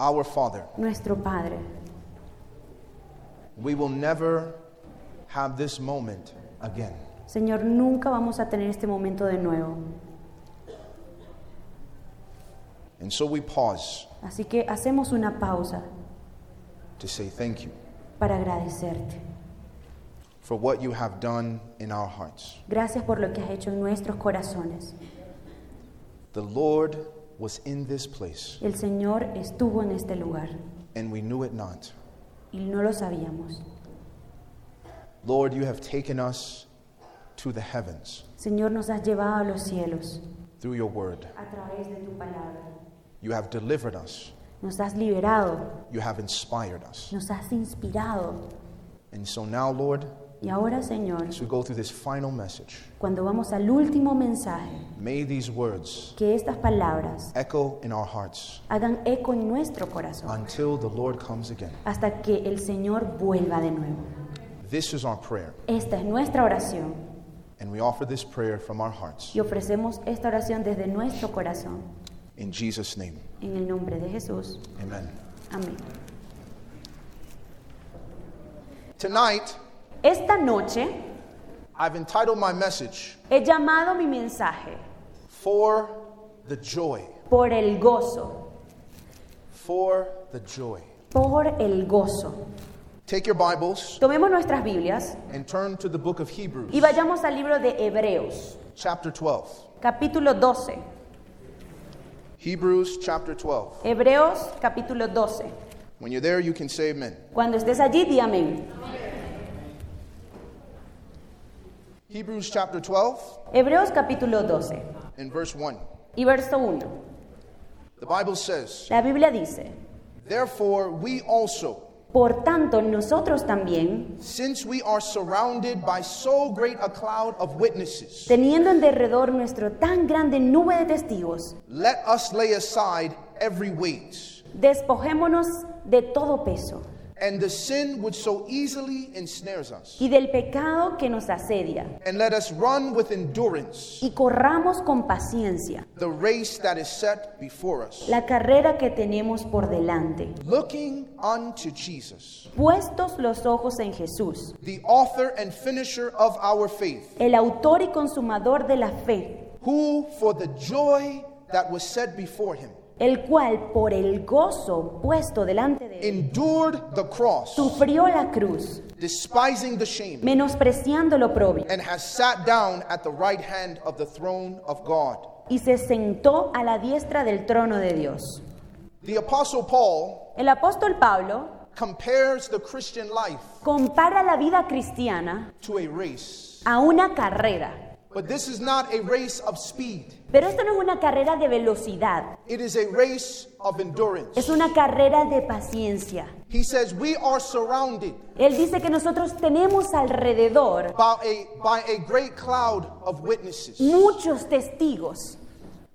our Father. nuestro Padre. We will never have this moment again. Señor, nunca vamos a tener este momento de nuevo. And so we pause Así que hacemos una pausa to say thank you para agradecerte. for what you have done in our hearts. Gracias por lo que has hecho en nuestros corazones. The Lord was in this place, El Señor estuvo en este lugar and we knew it not. y no lo sabíamos. Lord, you have taken us to the heavens Señor, nos has llevado a los cielos through your word. a través de tu palabra. You have delivered us. Nos has liberado, You have inspired us. nos has inspirado. And so now, Lord, Y ahora, Señor, as we go through this final message, cuando vamos al último mensaje, may these words que estas palabras echo in our hearts hagan eco en nuestro corazón until the Lord comes again. hasta que el Señor vuelva de nuevo. This is our prayer, Esta es nuestra oración and we offer this prayer from our hearts. y ofrecemos esta oración desde nuestro corazón. In Jesus' name, En el nombre de Jesús. amen. Amén. Tonight, Esta noche I've entitled my message, he llamado mi mensaje For the Joy. por el gozo, For the Joy. por el gozo. Take your Bibles Tomemos nuestras Biblias and turn to the book of Hebrews, y vayamos al libro de Hebreos, chapter 12. capítulo 12. Hebrews chapter 12. Hebreos, capítulo 12. When you're there, you can say amen. Cuando estés allí, di amén. Hebrews chapter 12 Hebreos, capítulo 12 and verse 1. y verso 1. The Bible says, La Biblia dice, Therefore, we also, por tanto nosotros también, since we are surrounded by so great a cloud of witnesses, teniendo en derredor nuestro tan grande nube de testigos, let us lay aside every weight despojémonos de todo peso and the sin which so easily ensnares us, y del pecado que nos asedia, and let us run with endurance y corramos con paciencia the race that is set before us, la carrera que tenemos por delante, looking unto Jesus, puestos los ojos en Jesús, the author and finisher of our faith, el autor y consumador de la fe, who for the joy that was set before him el cual por el gozo puesto delante de él, endured the cross, sufrió la cruz, despising the shame, menospreciando lo propio, and has sat down at the right hand of the throne of God. y se sentó a la diestra del trono de Dios. The Apostle Paul El apóstol Pablo compares the Christian life compara la vida cristiana to a race. a una carrera, But this is not a race of speed, pero esto no es una carrera de velocidad, it is a race of endurance. es una carrera de paciencia. He says, We are surrounded Él dice que nosotros tenemos alrededor by a, by a great cloud of witnesses muchos testigos,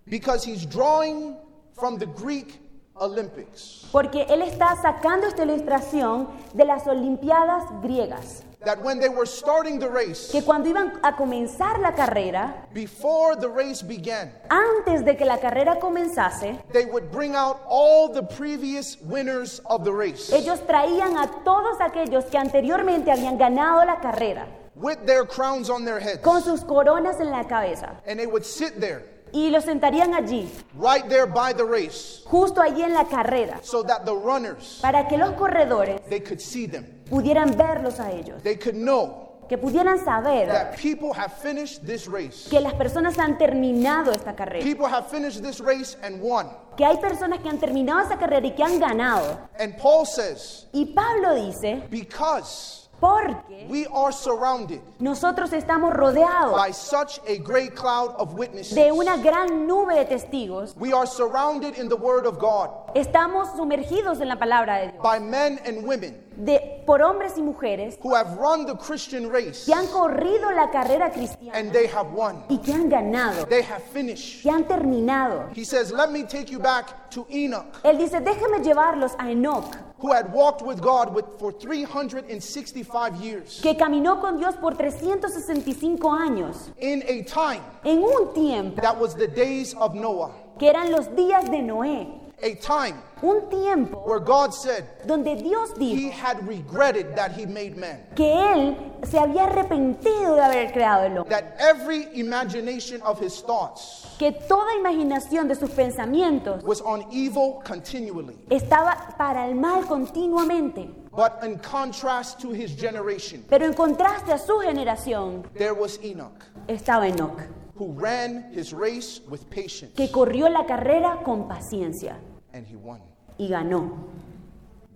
because he's drawing from the Greek Olympics. porque Él está sacando esta ilustración de las Olimpiadas griegas, That when they were starting the race, que cuando iban a comenzar la carrera, before the race began, antes de que la carrera comenzase, they would bring out all the previous winners of the race ellos traían a todos aquellos que anteriormente habían ganado la carrera with their crowns on their heads. con sus coronas en la cabeza And they would sit there, y los sentarían allí, right there by the race, justo allí en la carrera, so that the runners, para que los corredores they could see them. pudieran verlos a ellos, They could know que pudieran saber that people have finished this race. que las personas han terminado esta carrera, People have finished this race and won. que hay personas que han terminado esa carrera y que han ganado. And Paul says, Y Pablo dice, because porque we are surrounded nosotros estamos rodeados by such a great cloud of witnesses, de una gran nube de testigos, we are surrounded in the Word of God estamos sumergidos en la palabra de Dios, by men and women de, por hombres y mujeres who have run the Christian race que han corrido la carrera cristiana and they have won. y que han ganado, They have finished. que han terminado. He says, Let me take you back to Enoch, Él dice, déjame llevarlos a Enoch, who had walked with God with, for 365 years que caminó con Dios por 365 años, in a time en un tiempo that was the days of Noah. que eran los días de Noé. A time un tiempo where God said donde Dios he dijo had regretted that he made man. que Él se había arrepentido de haber creado el hombre, That every imagination of his thoughts que toda imaginación de sus pensamientos was on evil continually. estaba para el mal continuamente. But in contrast to his generation, Pero en contraste a su generación there was Enoch, estaba Enoch, who ran his race with patience, que corrió la carrera con paciencia and he won. y ganó.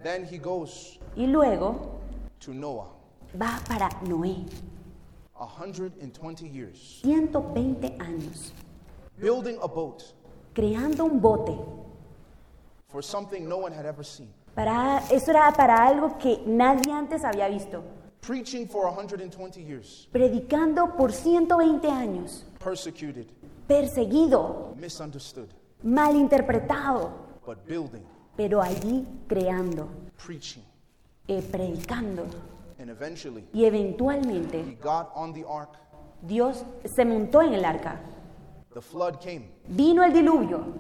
Then he goes Y luego to Noah, va para Noé, 120 years, 120 años, building a boat creando un bote. for something no one had ever seen, Para, eso era para algo que nadie antes había visto. preaching for 120 years, Predicando por 120 años, persecuted, perseguido, misunderstood, malinterpretado, but building, pero allí creando, preaching. eh, predicando. And eventually, Y eventualmente he got on the ark, Dios se montó en el arca. the flood came, Vino el diluvio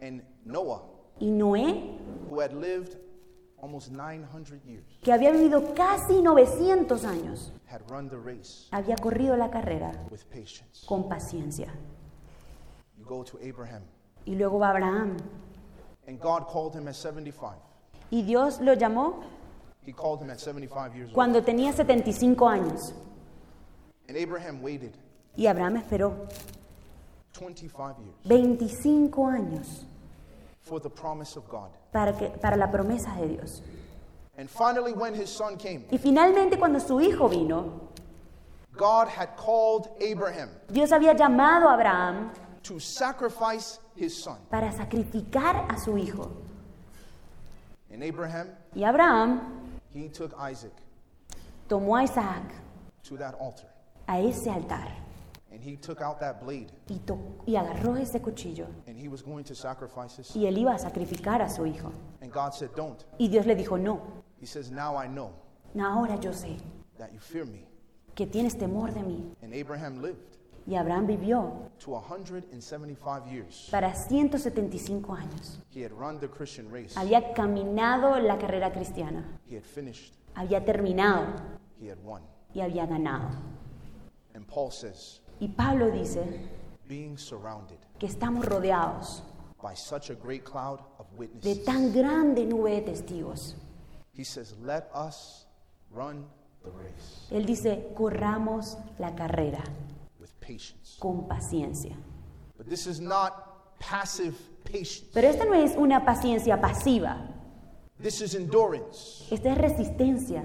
and Noah, y Noé, who had lived almost 900 years, que había vivido casi 900 años, had run the race había corrido la carrera with patience. con paciencia. You go to Abraham, Y luego va Abraham. And God called him at 75. Y Dios lo llamó He called him at 75 years old. cuando tenía 75 años. And Abraham waited Y Abraham esperó 25 years 25 años for the promise of God. para, que, para la promesa de Dios. And finally, when his son came, Y finalmente cuando su hijo vino, God had called Abraham Dios había llamado a Abraham to sacrifice his son. para sacrificar a su hijo. And Abraham, Y Abraham he took Isaac tomó a Isaac to that altar. a ese altar And he took out that blade y, to- y agarró ese cuchillo and he was going to sacrifice his son. y él iba a sacrificar a su hijo. And God said, Don't. Y Dios le dijo, no, He says, Now I know ahora yo sé that you fear me. que tienes temor de mí. And Abraham lived Y Abraham vivió to 175 years. para 175 años. He had run the Christian race, Había caminado la carrera cristiana, he had finished, había terminado he had won. y había ganado. And Paul says, Y Pablo dice Being surrounded que estamos rodeados by such a great cloud of de tan grande nube de testigos. he says, Let us run the race Él dice, corramos la carrera patience. con paciencia. But this is not passive patience, Pero esta no es una paciencia pasiva, this is endurance. esta es resistencia.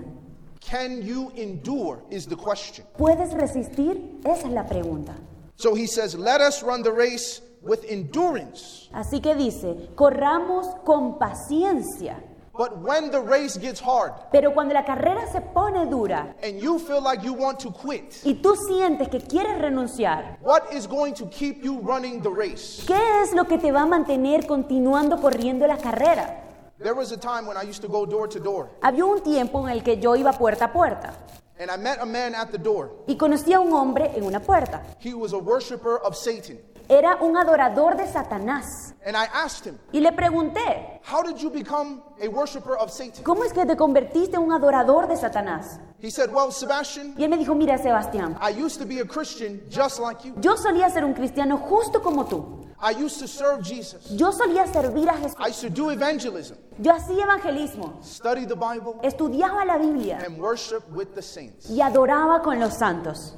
Can you endure? Is the question. ¿Puedes resistir? Esa es la pregunta. So he says, Let us run the race with endurance. Así que dice, corramos con paciencia. But when the race gets hard Pero cuando la carrera se pone dura and you feel like you want to quit, y tú sientes que quieres renunciar, what is going to keep you running the race? ¿qué es lo que te va a mantener continuando corriendo la carrera? There was a time when I used to go door to door, Había un tiempo en el que yo iba puerta a puerta and I met a man at the door. y conocí a un hombre en una puerta. He was a worshiper of Satan. Era un adorador de Satanás. And I asked him, Y le pregunté, How did you become a worshiper of Satan? ¿cómo es que te convertiste en un adorador de Satanás? He said, Well, Sebastian, Y él me dijo, mira Sebastián, I used to be a Christian just like you. yo solía ser un cristiano justo como tú. I used to serve Jesus. Yo solía servir a Jesús. I used to do evangelism, Yo hacía evangelismo, study the Bible, estudiaba la Biblia and worship with the saints. y adoraba con los santos.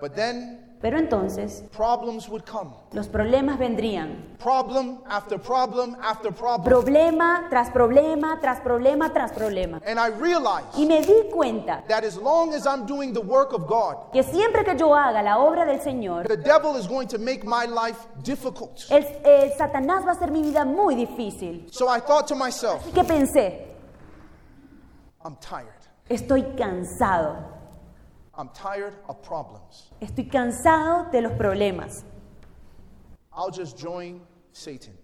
But then Pero entonces problems would come. los problemas vendrían. Problem after problem after problem. Problema tras problema, tras problema, tras problema. And I realized Y me di cuenta that as long as I'm doing the work of God, que siempre que yo haga la obra del Señor, the devil is going to make my life difficult. el, el Satanás va a hacer mi vida muy difícil. So I thought to myself, Así que pensé, I'm tired. estoy cansado. I'm tired of problems. Estoy cansado de los problemas. I'll just join Satan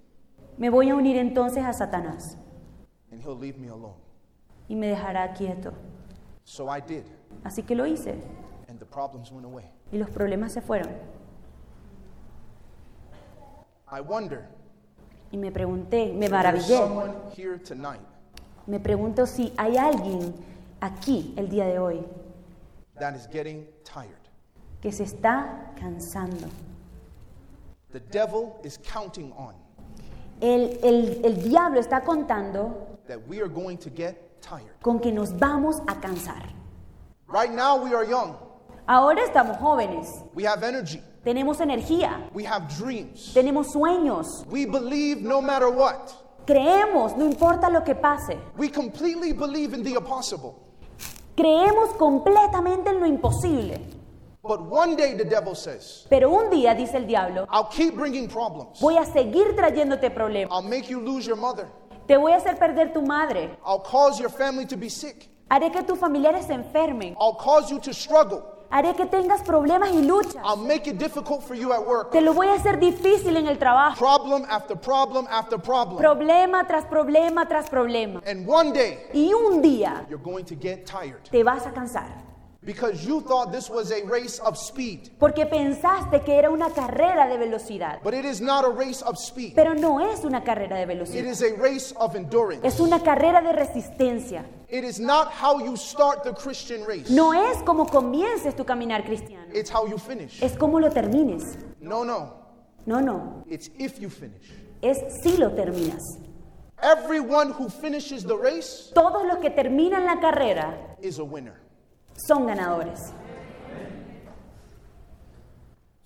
Me voy a unir entonces a Satanás and he'll leave me alone. y me dejará quieto. So I did, Así que lo hice and the problems went away. y los problemas se fueron. I wonder Y me pregunté, me There's maravillé. someone here tonight Me pregunto si hay alguien aquí el día de hoy that is getting tired. que se está cansando. The devil is counting on El, el- el diablo está contando that we are going to get tired. con que nos vamos a cansar. Right now, we are young. Ahora estamos jóvenes, We have energy. tenemos energía, We have dreams. tenemos sueños, We believe no matter what. creemos, no importa lo que pase, We completely believe in the impossible. Creemos completamente en lo imposible. But one day the devil says, Pero un día, dice el diablo, I'll keep bringing problems. voy a seguir trayéndote problemas. I'll make you lose your mother. Te voy a hacer perder tu madre. I'll cause your family to be sick. Haré que tus familiares se enfermen. I'll cause you to struggle. Haré que tengas problemas y luchas. I'll make it difficult for you at work. Te lo voy a hacer difícil en el trabajo. Problem after problem after problem. Problema tras problema tras problema. And one day, Y un día you're going to get tired te vas a cansar. Because you thought this was a race of speed. Porque pensaste que era una carrera de velocidad. But it is not a race of speed, Pero no es una carrera de it velocidad. is a race of endurance. Es una carrera de resistencia. It is not how you start the Christian race, No es como comiences tu caminar cristiano. it's how you finish. Es como lo termines. No, no, No, no. it's if you finish. Es si lo terminas. Everyone who finishes the race Todos los que terminan la carrera is a winner. Son ganadores.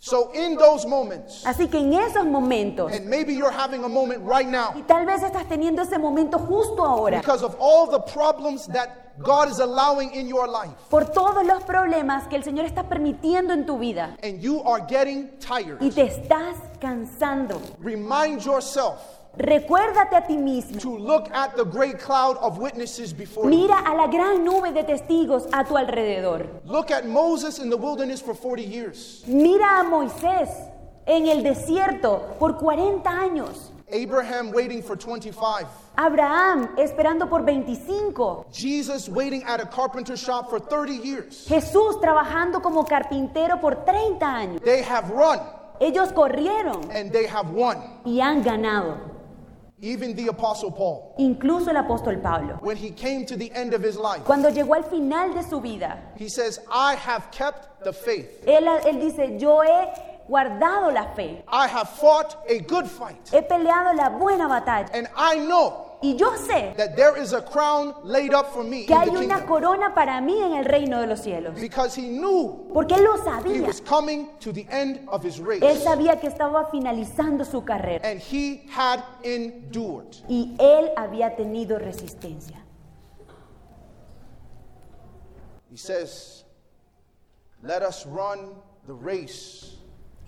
So, in those moments, Así que en esos momentos, and maybe you're having a moment right y now tal vez estás teniendo ese momento justo ahora, because of all the problems that God is allowing in your life, por todos los problemas que el Señor está permitiendo en tu vida and you are getting tired. y te estás cansando. Remind yourself Recuérdate a ti mismo. to look at the great cloud of witnesses before you. Mira a la gran nube de testigos a tu alrededor. Look at Moses in the wilderness for 40 years, Mira a Moisés en el desierto por 40 años. Abraham waiting for 25, Abraham esperando por 25. Jesus waiting at a carpenter shop for 30 years. Jesús trabajando como carpintero por 30 años. They have run Ellos corrieron and they have won. y han ganado. Even the Apostle Paul, Incluso el apóstol Pablo. when he came to the end of his life, Cuando llegó al final de su vida, he says, I have kept the faith. él, él dice, yo he guardado la fe, I have fought a good fight. he peleado la buena batalla. And I know Y yo sé that there is a crown laid up for me que in hay the una kingdom. corona para mí en el reino de los cielos. Because he knew Porque él lo he sabía. was coming to the end of his race. Él sabía que estaba finalizando su carrera. And he had endured. Y él había tenido resistencia. He says, Let us run the race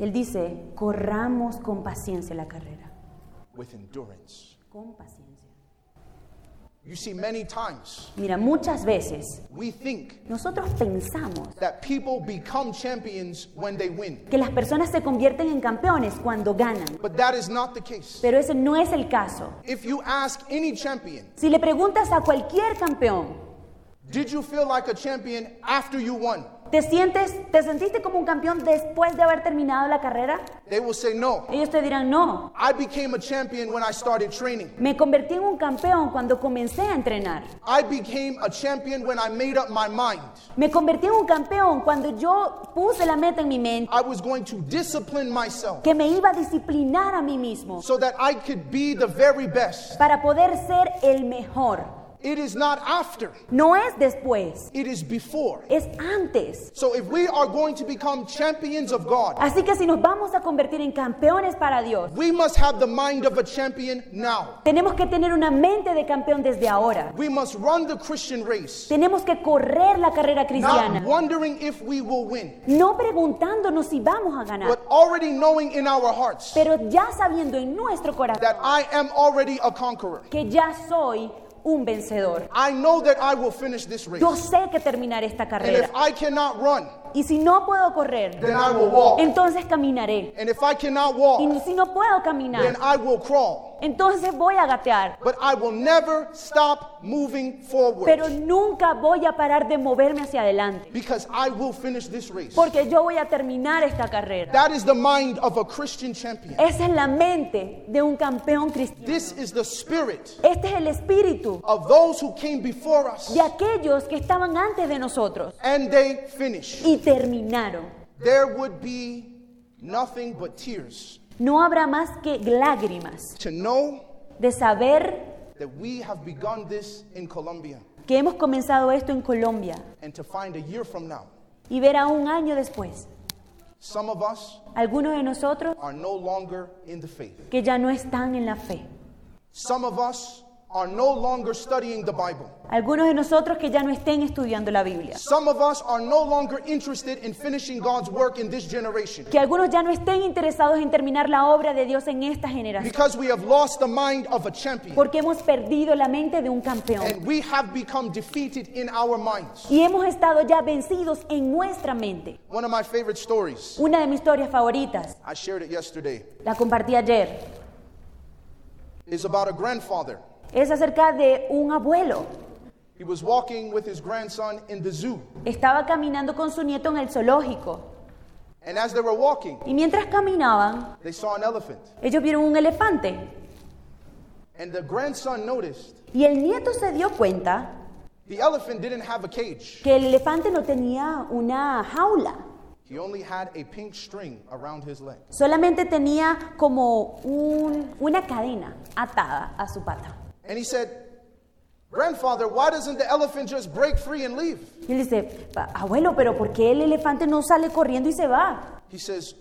Él dice, corramos con paciencia la carrera. with endurance. Con paciencia. You see, many times Mira, muchas veces we think nosotros pensamos that people become champions when they win, que las personas se convierten en campeones cuando ganan. but that is not the case. Pero ese no es el caso. If you ask any champion, Si le preguntas a cualquier campeón, did you feel like a champion after you won? ¿Te sientes, te sentiste como un campeón después de haber terminado la carrera? They will say, No. Ellos te dirán, no. I became a champion when I started training. Me convertí en un campeón cuando comencé a entrenar. I became a champion when I made up my mind. Me convertí en un campeón cuando yo puse la meta en mi mente I was going to discipline myself que me iba a disciplinar a mí mismo so that I could be the very best. para poder ser el mejor. It is not after, No es después, it is before. es antes. So if we are going to become champions of God, Así que si nos vamos a convertir en campeones para Dios, we must have the mind of a champion now. tenemos que tener una mente de campeón desde ahora. We must run the Christian race, Tenemos que correr la carrera not cristiana, wondering if we will win, no preguntándonos si vamos a ganar, but already knowing in our hearts pero ya sabiendo en nuestro corazón that I am already a conqueror. que ya soy un vencedor. I know that I will finish this race. Yo sé que terminaré esta And carrera. if I cannot run, Y si no puedo correr, then I will walk. entonces caminaré. And if I cannot walk, Y si no puedo then caminar, I will crawl. Entonces voy a gatear. But I will never stop moving forward Pero nunca voy a parar de moverme hacia adelante. because I will finish this race. Porque yo voy a terminar esta carrera. That is the mind of a Christian champion. Esa es la mente de un campeón cristiano. This is the spirit Este es el espíritu of those who came before us de aquellos que estaban antes de nosotros and they finished. y terminaron. There would be nothing but tears No habrá más que lágrimas to know de saber that we have begun this in Colombia que hemos comenzado esto en Colombia and to find a year from now, y ver a un año después some of us algunos de nosotros are no longer in the faith. que ya no están en la fe. Some of us are no longer studying the Bible. Algunos de nosotros que ya no estén estudiando la Biblia. Some of us are no longer interested in finishing God's work in this generation Que algunos ya no estén interesados en terminar la obra de Dios en esta generación. because we have lost the mind of a champion Porque hemos perdido la mente de un campeón. and we have become defeated in our minds. Y hemos estado ya vencidos en nuestra mente. One of my favorite stories, Una de mis historias favoritas, I shared it yesterday, la compartí ayer, is about a grandfather. Es acerca de un abuelo. He was walking with his grandson in the zoo. Estaba caminando con su nieto en el zoológico. And as they were walking, Y mientras caminaban, they saw an elephant. ellos vieron un elefante. And the grandson noticed Y el nieto se dio cuenta the elephant didn't have a cage, que el elefante no tenía una jaula. he only had a pink string around his leg. Solamente tenía como un- una cadena atada a su pata. And he said, Grandfather, why doesn't the elephant just break free and leave? Y él dice, abuelo, pero ¿por qué el elefante no sale corriendo y se va? He says,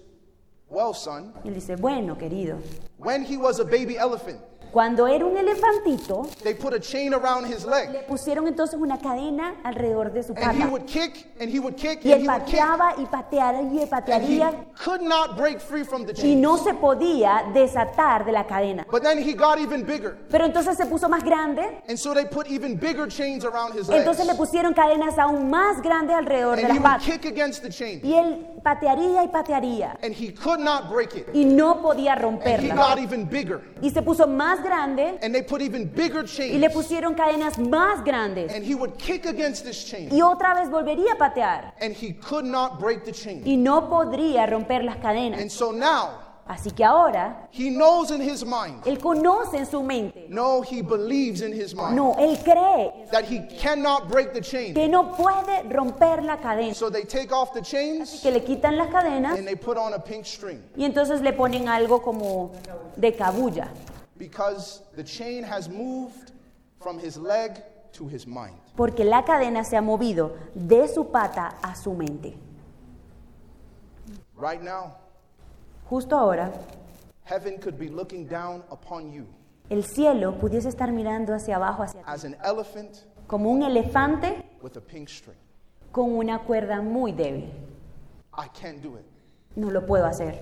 Well, son, Y él dice, bueno, querido, when he was a baby elephant, cuando era un elefantito, they put a chain around his leg. le pusieron entonces una cadena alrededor de su And he pata. would kick and he would kick Y and él he would kick. pateaba y pateaba y And he patearía could not break free from the y chain. no se podía desatar de la cadena. But then he got even bigger. Pero entonces se puso más grande, And so they put even bigger chains around his legs. entonces le pusieron cadenas aún más grandes alrededor de And he las would patas. kick against the chain. Y él patearía y patearía And he could not break it. y no podía And he romperla. got even bigger. Y se puso más grande And they put even bigger y le chains. pusieron cadenas más grandes. And he would kick against this chain. Y otra vez volvería a patear And he could not break the chain. y no podría romper las cadenas. And so now Así que ahora he knows in his mind. él conoce en su mente. No, he believes in his mind No, él cree that he cannot break the chain. que no puede romper la cadena. So they take off the chains Que le quitan las cadenas and they put on a pink string y entonces le ponen algo como de cabulla. Because the chain has moved from his leg to his mind. Porque la cadena se ha movido de su pata a su mente. Right now, Justo ahora, heaven could be looking down upon you el cielo pudiese estar mirando hacia abajo, hacia as an elephant como un elefante with a pink string. con una cuerda muy débil. I can't do it. No lo puedo hacer.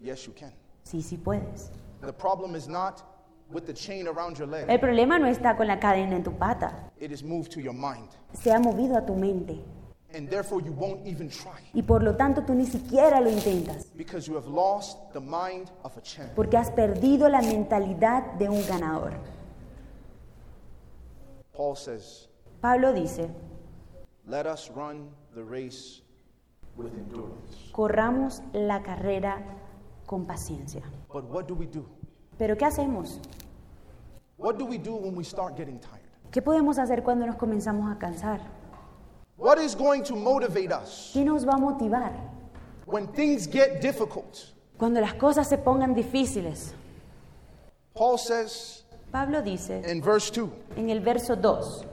Yes, you can. Sí, sí puedes. The problem is not with the chain around your leg, El problema no está con la cadena en tu pata. it is moved to your mind. Se ha movido a tu mente. And therefore, you won't even try Y por lo tanto tú ni siquiera lo intentas. because you have lost the mind of a champion. Porque has perdido la mentalidad de un ganador. Paul says, Pablo dice, Let us run the race with endurance. corramos la carrera con paciencia. But what do we do? Pero ¿qué hacemos? What do we do when we start getting tired? ¿Qué podemos hacer cuando nos comenzamos a cansar? What is going to motivate us ¿Qué nos va a motivar? when things get difficult? Cuando las cosas se pongan difíciles. Paul says Pablo dice in verse 2, en el verso 2,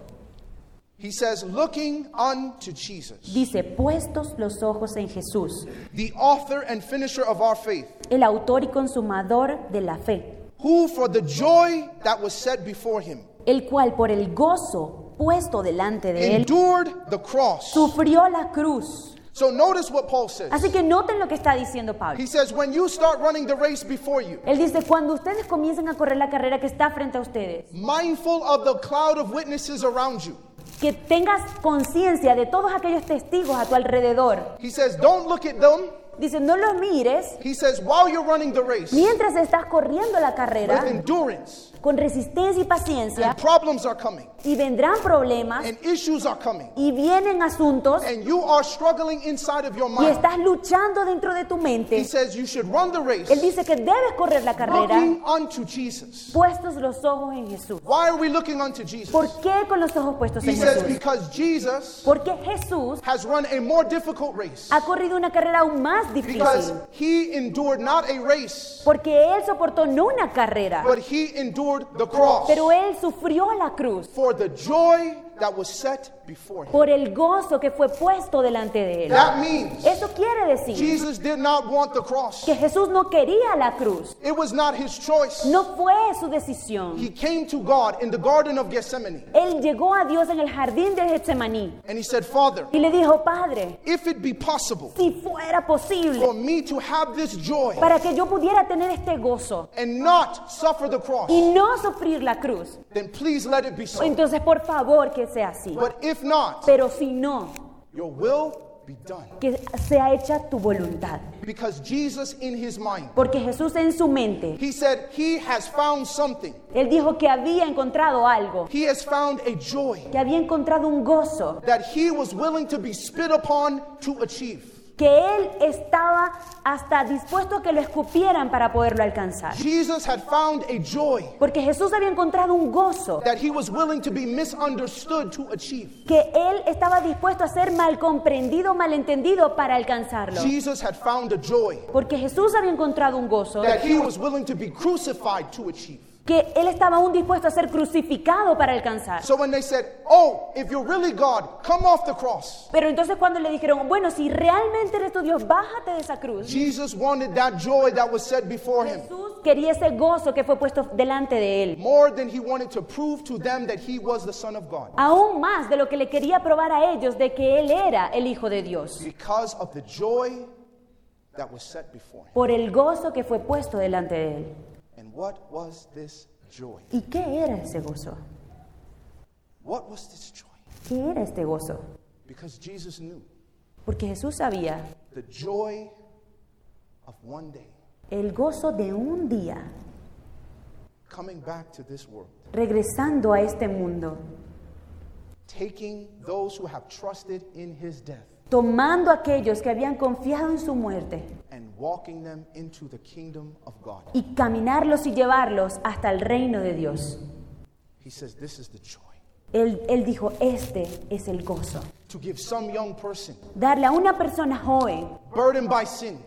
he says, Looking unto Jesus, dice, puestos los ojos en Jesús, the author and finisher of our faith, el autor y consumador de la fe, who for the joy that was set before him el cual por el gozo puesto delante de él, endured the cross. sufrió la cruz. So notice what Paul says. Así que noten lo que está diciendo Pablo. He says, When you start running the race before you, Él dice, cuando ustedes comiencen a correr la carrera que está frente a ustedes, mindful of the cloud of witnesses around you, que tengas conciencia de todos aquellos testigos a tu alrededor. He says, don't look at them. Dice, no los mires He says, while you're running the race mientras estás corriendo la carrera with endurance, con resistencia y paciencia and problems are coming, y vendrán problemas and issues are coming, y vienen asuntos and you are struggling inside of your y mind. estás luchando dentro de tu He mente. says, you should run the race Él dice que debes correr la carrera looking unto Jesus. puestos los ojos en Jesús. Why are we looking unto Jesus? ¿Por qué con los ojos puestos He en says, Jesús? because Jesus Porque Jesús has run a more difficult race. ha corrido una carrera aún más Because difícil. he endured not a race, Porque Él soportó no una carrera, but he endured the cross pero Él sufrió la cruz for the joy that was set before him. por el gozo que fue puesto delante de Él. That means Eso quiere decir Jesus did not want the cross. que Jesús no quería la cruz. It was not his choice. No fue su decisión. He came to God in the Garden of Gethsemane Él llegó a Dios en el jardín de Getsemaní and he said, Father, y le dijo, Padre, if it be possible si fuera posible for me to have this joy para que yo pudiera tener este gozo and not suffer the cross, y no sufrir la cruz, then please let it be so. entonces por favor que sea así. But if not, Pero si no, your will be done. que sea hecha tu voluntad. Because Jesus, in his mind, Porque Jesús en su mente, he said he has found something. Él dijo que había encontrado algo, He has found a joy que había encontrado un gozo, that he was willing to be spit upon to achieve. Que Él estaba hasta dispuesto a que lo escupieran para poderlo alcanzar. Jesus had found a joy Porque Jesús había encontrado un gozo that he was willing to be misunderstood to achieve. que Él estaba dispuesto a ser mal comprendido, malentendido para alcanzarlo. Jesus had found a joy Porque Jesús había encontrado un gozo that he was willing to be crucified to achieve. Que Él estaba aún dispuesto a ser crucificado para alcanzar. So when they said, Oh, if you're really God, come off the cross. Pero entonces cuando le dijeron, bueno, si realmente eres tu Dios, bájate de esa cruz. Jesus wanted that joy that was set before him Jesús quería ese gozo que fue puesto delante de él. more than he wanted to prove to them that he was the Son of God. Aún más de lo que le quería probar a ellos de que él era el Hijo de Dios. Because of the joy that was set before him. Por el gozo que fue puesto delante de él. What was this joy? ¿Y qué era ese gozo? What was this joy? ¿Qué era este gozo? Because Jesus knew Porque Jesús sabía the joy of one day el gozo de un día coming back to this world, regresando a este mundo, taking those who have trusted in his death tomando a aquellos que habían confiado en su muerte y caminarlos y llevarlos hasta el reino de Dios. Él, él dijo, este es el gozo. To give some young person Darle a una persona joven, sin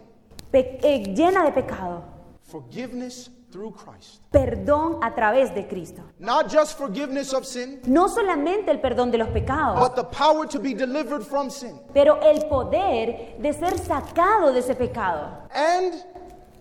pe- eh, llena de pecado, forgiveness through Christ. perdón a través de Cristo. Not just forgiveness of sin, No solamente el perdón de los pecados, but the power to be delivered from sin. pero el poder de ser sacado de ese pecado And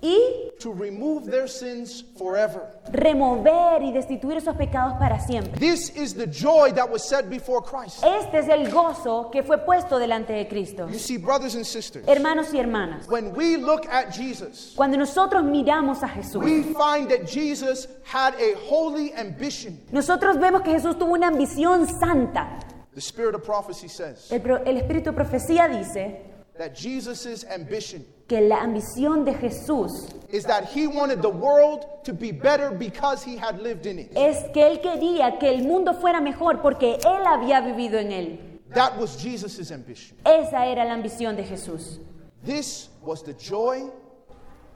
y to remove their sins forever. remover y destituir esos pecados para siempre. This is the joy that was set before Christ. Este es el gozo que fue puesto delante de Cristo. You see, brothers and sisters, Hermanos y hermanas, when we look at Jesus, cuando nosotros miramos a Jesús, we find that Jesus had a holy ambition. nosotros vemos que Jesús tuvo una ambición santa. The spirit of prophecy says El, el espíritu de profecía dice that Jesus' ambition que la ambición de Jesús is that he wanted the world to be better because he had lived in it. es que él quería que el mundo fuera mejor porque él había vivido en él. That was Jesus' ambition. Esa era la ambición de Jesús. This was the joy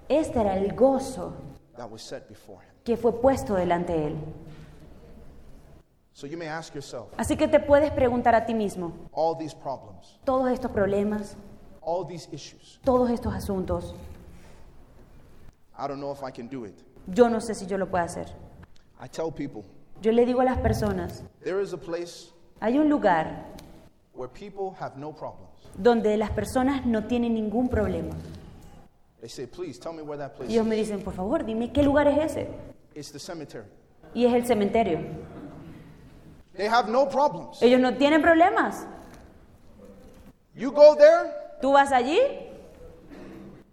Este era el gozo that was set before him. que fue puesto delante de él. So you may ask yourself Así que te puedes preguntar a ti mismo, all these problems, todos estos problemas, all these issues. todos estos asuntos, I don't know if I can do it. yo no sé si yo lo puedo hacer. I tell people Yo le digo a las personas, there is a place hay un lugar where people have no problems. donde las personas no tienen ningún problema. They say, please tell me where that place Y ellos is. me dicen, por favor, dime qué lugar es ese. It's the cemetery. Y es el cementerio. They have no problems. Ellos no tienen problemas. You go there, Tú vas allí,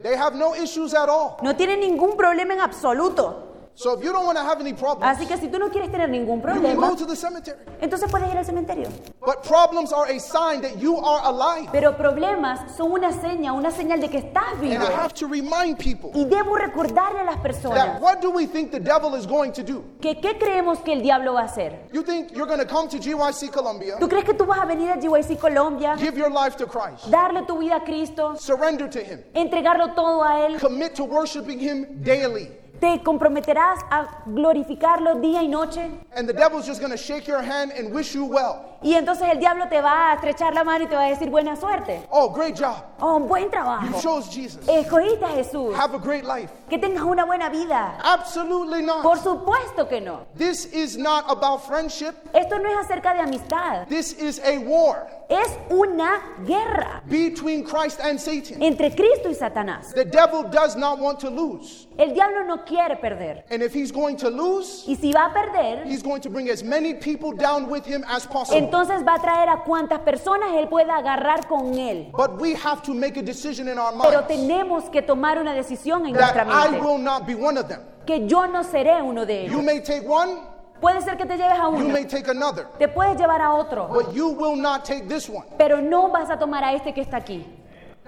they have no issues at all. no tienen ningún problema en absoluto. So if you don't want to have any problems, Así que si tú no quieres tener ningún you can problema, go to the cemetery. entonces puedes ir al cementerio. But problems are a sign that you are alive. Pero problemas son una seña, una señal de que estás vivo. And I have to remind people Y debo recordarle a las that personas what do we think the devil is going to do? que qué creemos que el diablo va a hacer. You think you're going to come to GYC Columbia, ¿Tú crees que tú vas a venir a GYC Colombia, give your life to Christ, darle tu vida a Cristo, surrender to Him, entregarlo todo a Él? commit to worshiping Him daily, ¿Te comprometerás a glorificarlo día y noche? and the devil's just going to shake your hand and wish you well? Y entonces el diablo te va a estrechar la mano y te va a decir buena suerte. Oh, great job. Oh, buen You trabajo. chose Jesus. Escogiste a Jesús. Have a great life. Que tengas una buena vida. Absolutely Por not. supuesto que no. This is not about friendship. Esto no es acerca de amistad. This is a war Es una guerra between Christ and Satan. entre Cristo y Satanás. The devil does not want to lose. El diablo no quiere perder. And if he's going to lose, Y si va a perder, he's going to bring as many people down with him as possible. Entonces va a traer a cuantas personas él pueda agarrar con él. But we have to make a decision in our Pero tenemos que tomar una decisión en nuestra that I mente. will not be one of them. Que yo no seré uno de You ellos. may take one, Puede ser que te lleves a you uno. may take another, Te puedes llevar a otro. but you will not take this one. Pero no vas a tomar a este que está aquí.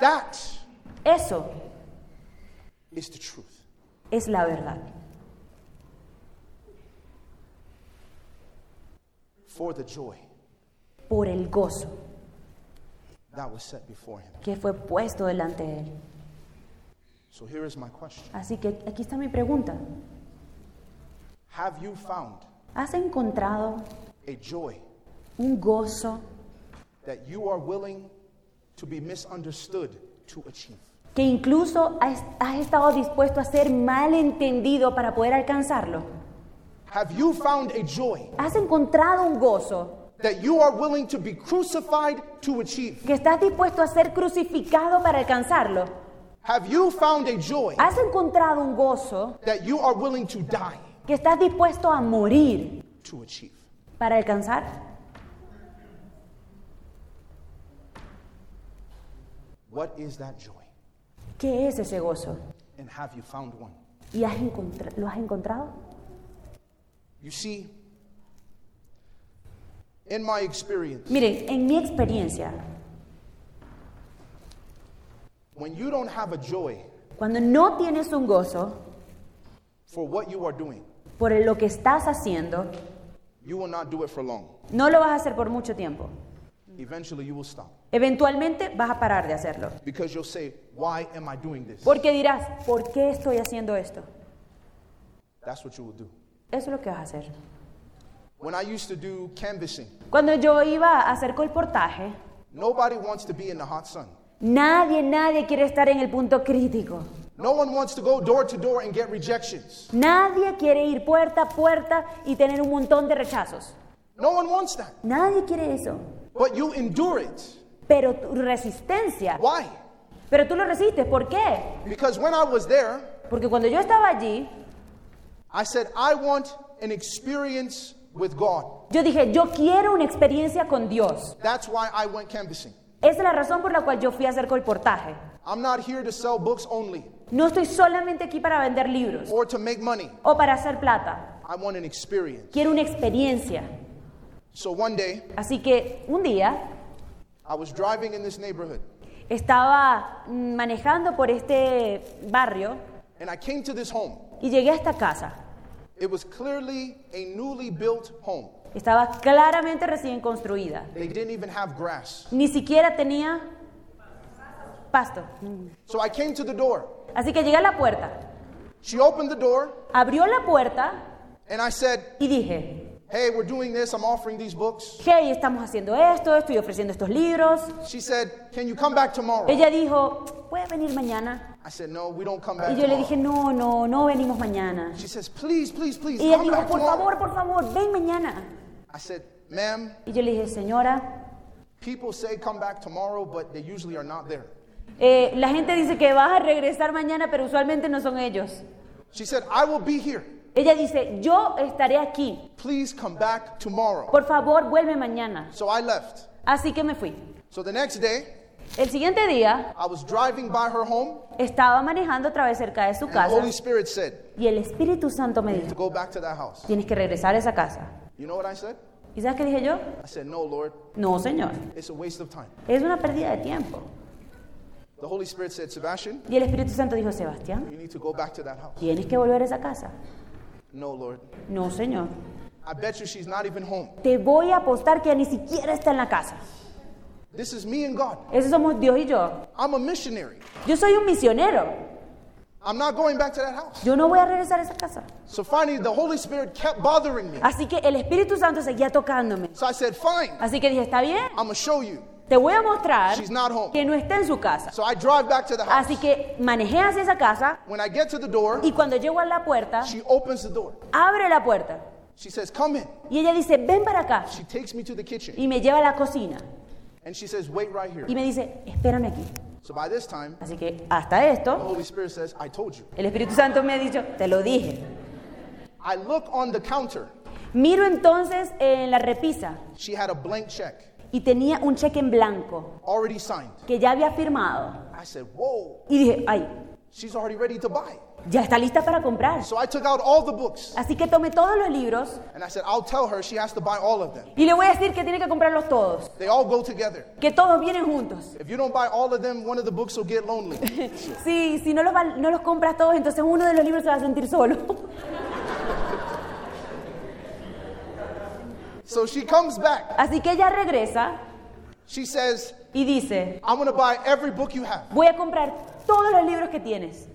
That Eso is the truth. es la verdad. For the joy Por el gozo que fue puesto delante de él. So here is my question Así que aquí está mi pregunta. Have you found ¿Has encontrado a joy un gozo that you are willing to be misunderstood to achieve? que incluso has, has estado dispuesto a ser malentendido para poder alcanzarlo? Have you found a joy ¿Has encontrado un gozo that you are willing to be crucified to achieve? que estás dispuesto a ser crucificado para alcanzarlo? Have you found a joy ¿Has encontrado un gozo that you are willing to die que estás dispuesto a morir to achieve? para alcanzar? What is that joy? ¿Qué es ese gozo? And have you found one? ¿Y has lo has encontrado? You see, in my experience, Miren, en mi experiencia, when you don't have a joy cuando no tienes un gozo for what you are doing, por lo que estás haciendo, you will not do it for long. no lo vas a hacer por mucho tiempo. Eventually, you will stop Eventualmente vas a parar de hacerlo. because you'll say, Why am I doing this? Porque dirás, ¿por qué estoy haciendo esto? That's what you will do. Eso es lo que vas a hacer. When I used to do canvassing, Cuando yo iba a hacer colportaje, nobody wants to be in the hot sun. nadie, nadie quiere estar en el punto crítico. No one wants to go door to door and get rejections. Nadie quiere ir puerta a puerta y tener un montón de rechazos. No one wants that. Nadie quiere eso. But you endure it. Pero tu resistencia, Why? pero tú lo resistes. ¿Por qué? Because when I was there, Porque cuando yo estaba allí, I said, I want an experience with God. yo dije, yo quiero una experiencia con Dios. That's why I went canvassing. Esa es la razón por la cual yo fui a hacer colportaje. I'm not here to sell books only No estoy solamente aquí para vender libros or to make money. o para hacer plata. I want an experience. Quiero una experiencia. So one day, Así que un día I was driving in this neighborhood estaba manejando por este barrio and I came to this home. y llegué a esta casa. It was clearly a newly built home. Estaba claramente recién construida. They didn't even have grass. Ni siquiera tenía pasto. So I came to the door. Así que llegué a la puerta. She opened the door Abrió la puerta and I said, y dije, Hey, we're doing this. I'm offering these books. hey, estamos haciendo esto, estoy ofreciendo estos libros. She said, Can you come back tomorrow? Ella dijo, ¿puedes venir mañana? I said, No, we don't come back Y yo le tomorrow. dije, no, no, no venimos mañana. She says, Please, please, please, Y ella come dijo, back por tomorrow. favor, por favor, ven mañana. I said, Ma'am, Y yo le dije, señora, people say come back tomorrow, but they usually are not there. eh, la gente dice que vas a regresar mañana, pero usualmente no son ellos. She said, I will be here. Ella dice, yo estaré aquí. Please come back tomorrow. Por favor, vuelve mañana. So I left. Así que me fui. So the next day, El siguiente día I was driving by her home, estaba manejando otra vez cerca de su and the casa Holy Spirit said, y el Espíritu Santo me to dijo, go back to that house. tienes que regresar a esa casa. You know what I said? ¿Y sabes qué dije yo? I said, No, Lord, No, Señor, it's a waste of time. es una pérdida de tiempo. The Holy Spirit said, Sebastian, Y el Espíritu Santo dijo, Sebastián, you need to go back to that house. tienes que volver a esa casa. No, Lord. No, Señor. I bet you she's not even home. Te voy a apostar que ni siquiera está en la casa. This is me and God. Eso somos Dios y yo. I'm a missionary. Yo soy un misionero. I'm not going back to that house. Yo no voy a regresar a esa casa. So finally, the Holy Spirit kept bothering me. Así que el Espíritu Santo seguía tocándome. So I said, Fine, Así que dije, está bien, I'm show you. Te voy a mostrar She's not home. que no está en su casa. So I drive back to the house. Así que manejé hacia esa casa When I get to the door, y cuando llego a la puerta, she opens the door. abre la puerta She says, Come in. y ella dice, ven para acá. She takes me to the kitchen Y me lleva a la cocina and she says, Wait right here. y me dice, espérame aquí. So by this time, Así que hasta the esto, Holy Spirit says, I told you. el Espíritu Santo me ha dicho, te lo dije. I look on the counter. Miro entonces en la repisa She had a blank check y tenía un cheque en blanco already signed. que ya había firmado. I said, Whoa, Y dije, ay, she's already ready to buy. ya está lista para comprar. So I took out all the books Así que tomé todos los libros and I said, I'll tell her she has to buy all of them. y le voy a decir que tiene que comprarlos todos, They all go together. que todos vienen juntos. If you don't buy all of them, one of the books will get lonely. Sí, si no los, va- no los compras todos, entonces uno de los libros se va a sentir solo. so she comes back. Así que ella regresa She says, y dice, I'm going to buy every book you have. voy a comprar todos los libros que tienes.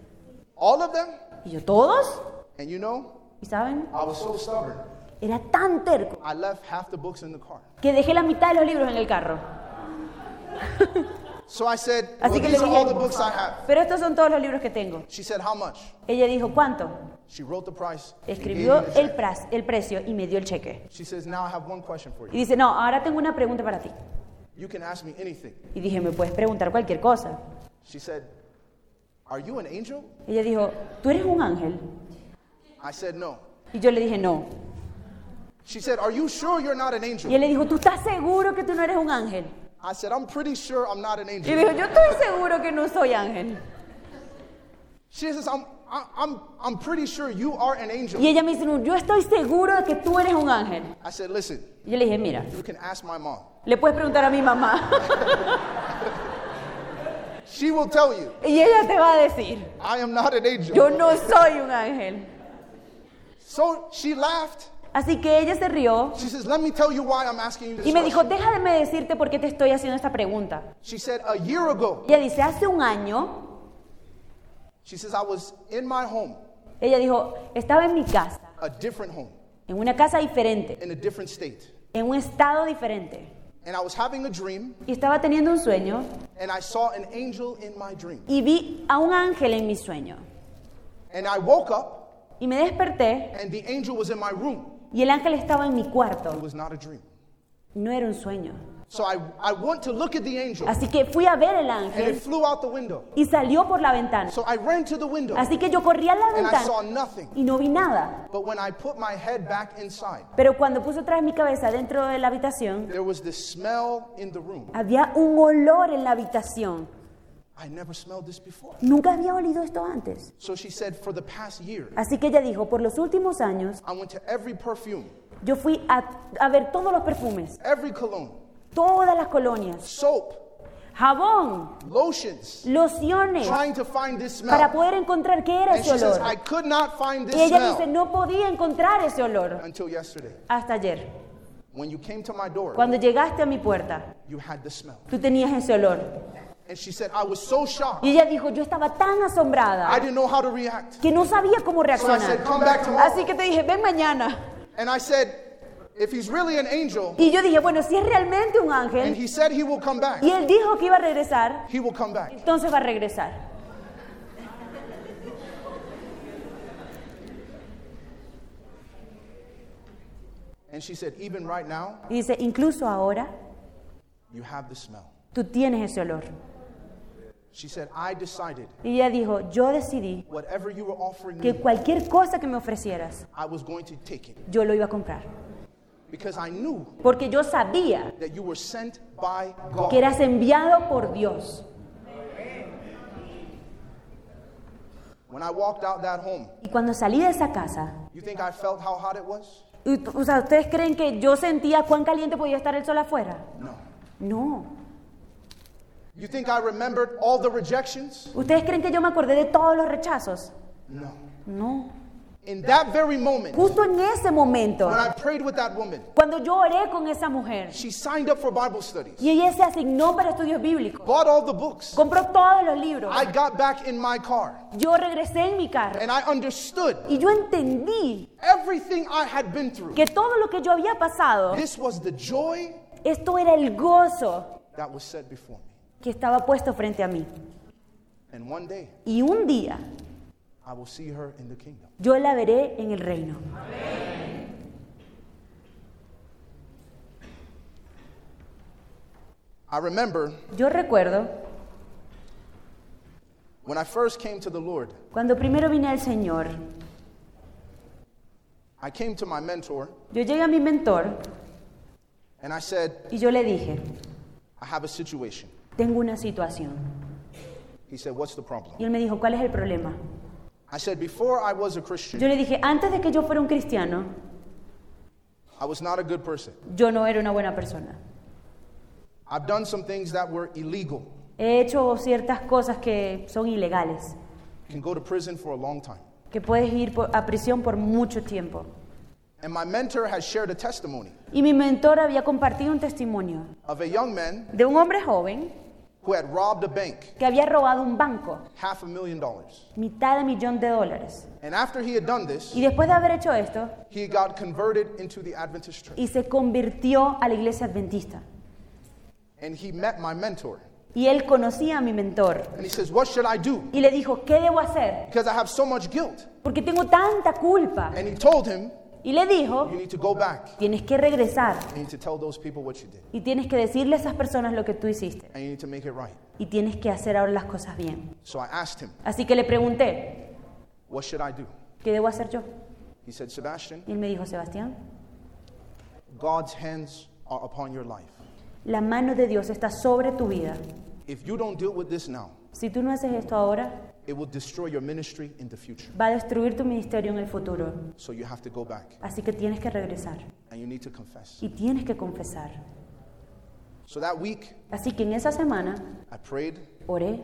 All of them? Y yo, ¿todos? And you know, ¿Y saben? I was so stubborn. Era tan terco I left half the books in the car. que dejé la mitad de los libros en el carro. So I said, Así well, que these le are all dije, the books I have. pero estos son todos los libros que tengo. She said, how much? Ella dijo, ¿cuánto? She wrote the price. gave Escribió me the el, check. pras- el precio y me dio el cheque. She says, now I have one question for Y you. dice, no, ahora tengo una pregunta para ti. You can ask me anything. Y dije, me puedes preguntar cualquier cosa. She said, are you an angel? Ella dijo, ¿tú eres un ángel? I said, no. Y yo le dije, no. She said, are you sure you're not an Y angel? él le dijo, ¿tú estás seguro que tú no eres un ángel? I said, I'm pretty sure I'm not an Y angel. dijo, yo estoy seguro que no soy ángel. She says, I'm, I'm, I'm pretty sure you are an angel. Y ella me dice, "No, yo estoy seguro de que tú eres un ángel. I said, listen, Y yo le dije, mira, you can ask my mom. le puedes preguntar a mi mamá. She will tell you, y ella te va a decir, I am not an angel. yo no soy un ángel. So she laughed. Así que ella se rió She says, let me tell you why I'm asking you this y me dijo, déjame decirte por qué te estoy haciendo esta pregunta. She said, a year ago, Ella dice, hace un año, she says, I was in my home, ella dijo, estaba en mi casa, a different home, en una casa diferente, in a different state. en un estado diferente. And I was having a dream, Y estaba teniendo un sueño and I saw an angel in my dream. y vi a un ángel en mi sueño. And I woke up, Y me desperté and the angel was in my room. y el ángel estaba en mi It cuarto. was not a dream. No era un sueño. So I, I went to look at the angel, Así que fui a ver el and it ángel flew out the window. y salió por la ventana. So I ran to the window, Así que yo corrí a la and I saw ventana nothing. y no vi nada. But when I put my head back inside, Pero cuando puse otra vez mi cabeza dentro de la habitación, there was this smell in the room. había un olor en la habitación. I never smelled this before. Nunca había olido esto antes. So she said, for the past year, Así que ella dijo, por los últimos años, I went to every perfume, yo fui a, a ver todos los perfumes, every cologne, todas las colonias, soap, jabón, lotions, lociones, trying to find this para smell. poder encontrar qué era And ese she says, olor. I could not find Y this ella dice, smell no podía encontrar ese olor until yesterday. hasta ayer. When you came to my door, Cuando llegaste a mi puerta, you had the smell. tú tenías ese olor. And she said, I was so shocked. Y ella dijo, yo estaba tan I asombrada didn't know how to react. que no sabía cómo So I said, reaccionar. come back tomorrow. Así que te dije, ven mañana. And I said, if he's really an angel, Y yo dije, bueno, si es realmente un and ángel, he said he will come back, y él dijo que iba a regresar, he will come back. entonces va a regresar. And she said, even right now, Y dice, incluso ahora, you have the smell. tú tienes ese olor. She said, I decided Y ella dijo, yo decidí whatever you were offering que me, cualquier cosa que me ofrecieras, I was going to take it. yo lo iba a comprar. Because I knew porque yo sabía that you were sent by God. que eras enviado por Dios. When I walked out that home, Y cuando salí de esa casa, you think I felt how hot it was? o sea, ¿ustedes creen que yo sentía cuán caliente podía estar el sol afuera? No. No. You think I remembered all the rejections? ¿Ustedes creen que yo me acordé de todos los rechazos? No. No. In that very moment, Justo en ese momento, when I prayed with that woman, cuando yo oré con esa mujer she signed up for Bible studies, y ella se asignó para estudios bíblicos, bought all the books. compró todos los libros, I got back in my car yo regresé en mi carro and I understood y yo entendí everything I had been through. que todo lo que yo había pasado, This was the joy esto era el gozo that was set before me. que estaba puesto frente a mí. And one day, Y un día I will see her in the kingdom. yo la veré en el reino. I remember Yo recuerdo when I first came to the Lord, cuando primero vine al Señor, I came to my mentor yo llegué a mi mentor and I said, y yo le dije, I have a situation. tengo una situación. He said, What's the problem? Y él me dijo, ¿cuál es el problema? I said, Before I was a Christian, Yo le dije, antes de que yo fuera un cristiano, I was not a good person. yo no era una buena persona. I've done some things that were illegal. He hecho ciertas cosas que son ilegales, You can go to prison for a long time. que puedes ir por- a prisión por mucho tiempo. And my mentor has shared a testimony Y mi mentor había compartido un testimonio of a young man de un hombre joven who had robbed a bank, que había robado un banco, half a million dollars. mitad de millón de dólares. And after he had done this, Y después de haber hecho esto, he got converted into the Adventist church. y se convirtió a la iglesia adventista. And he met my mentor. Y él conocía a mi mentor And he says, What should I do? y le dijo, ¿qué debo hacer? Because I have so much guilt. Porque tengo tanta culpa. And he told him, Y le dijo, You need to go back. tienes que regresar You need to tell those people what you did. y tienes que decirle a esas personas lo que tú hiciste. And you need to make it right. Y tienes que hacer ahora las cosas bien. So I asked him, Así que le pregunté, What should I do? ¿qué debo hacer yo? He said, Sebastian, Y él me dijo, Sebastián, God's hands are upon your life. la mano de Dios está sobre tu vida. If you don't deal with this now, Si tú no haces esto ahora, it will destroy your ministry in the future. va a destruir tu ministerio en el futuro. So you have to go back Así que tienes que regresar and you need to confess. y tienes que confesar. So that week, Así que en esa semana I prayed oré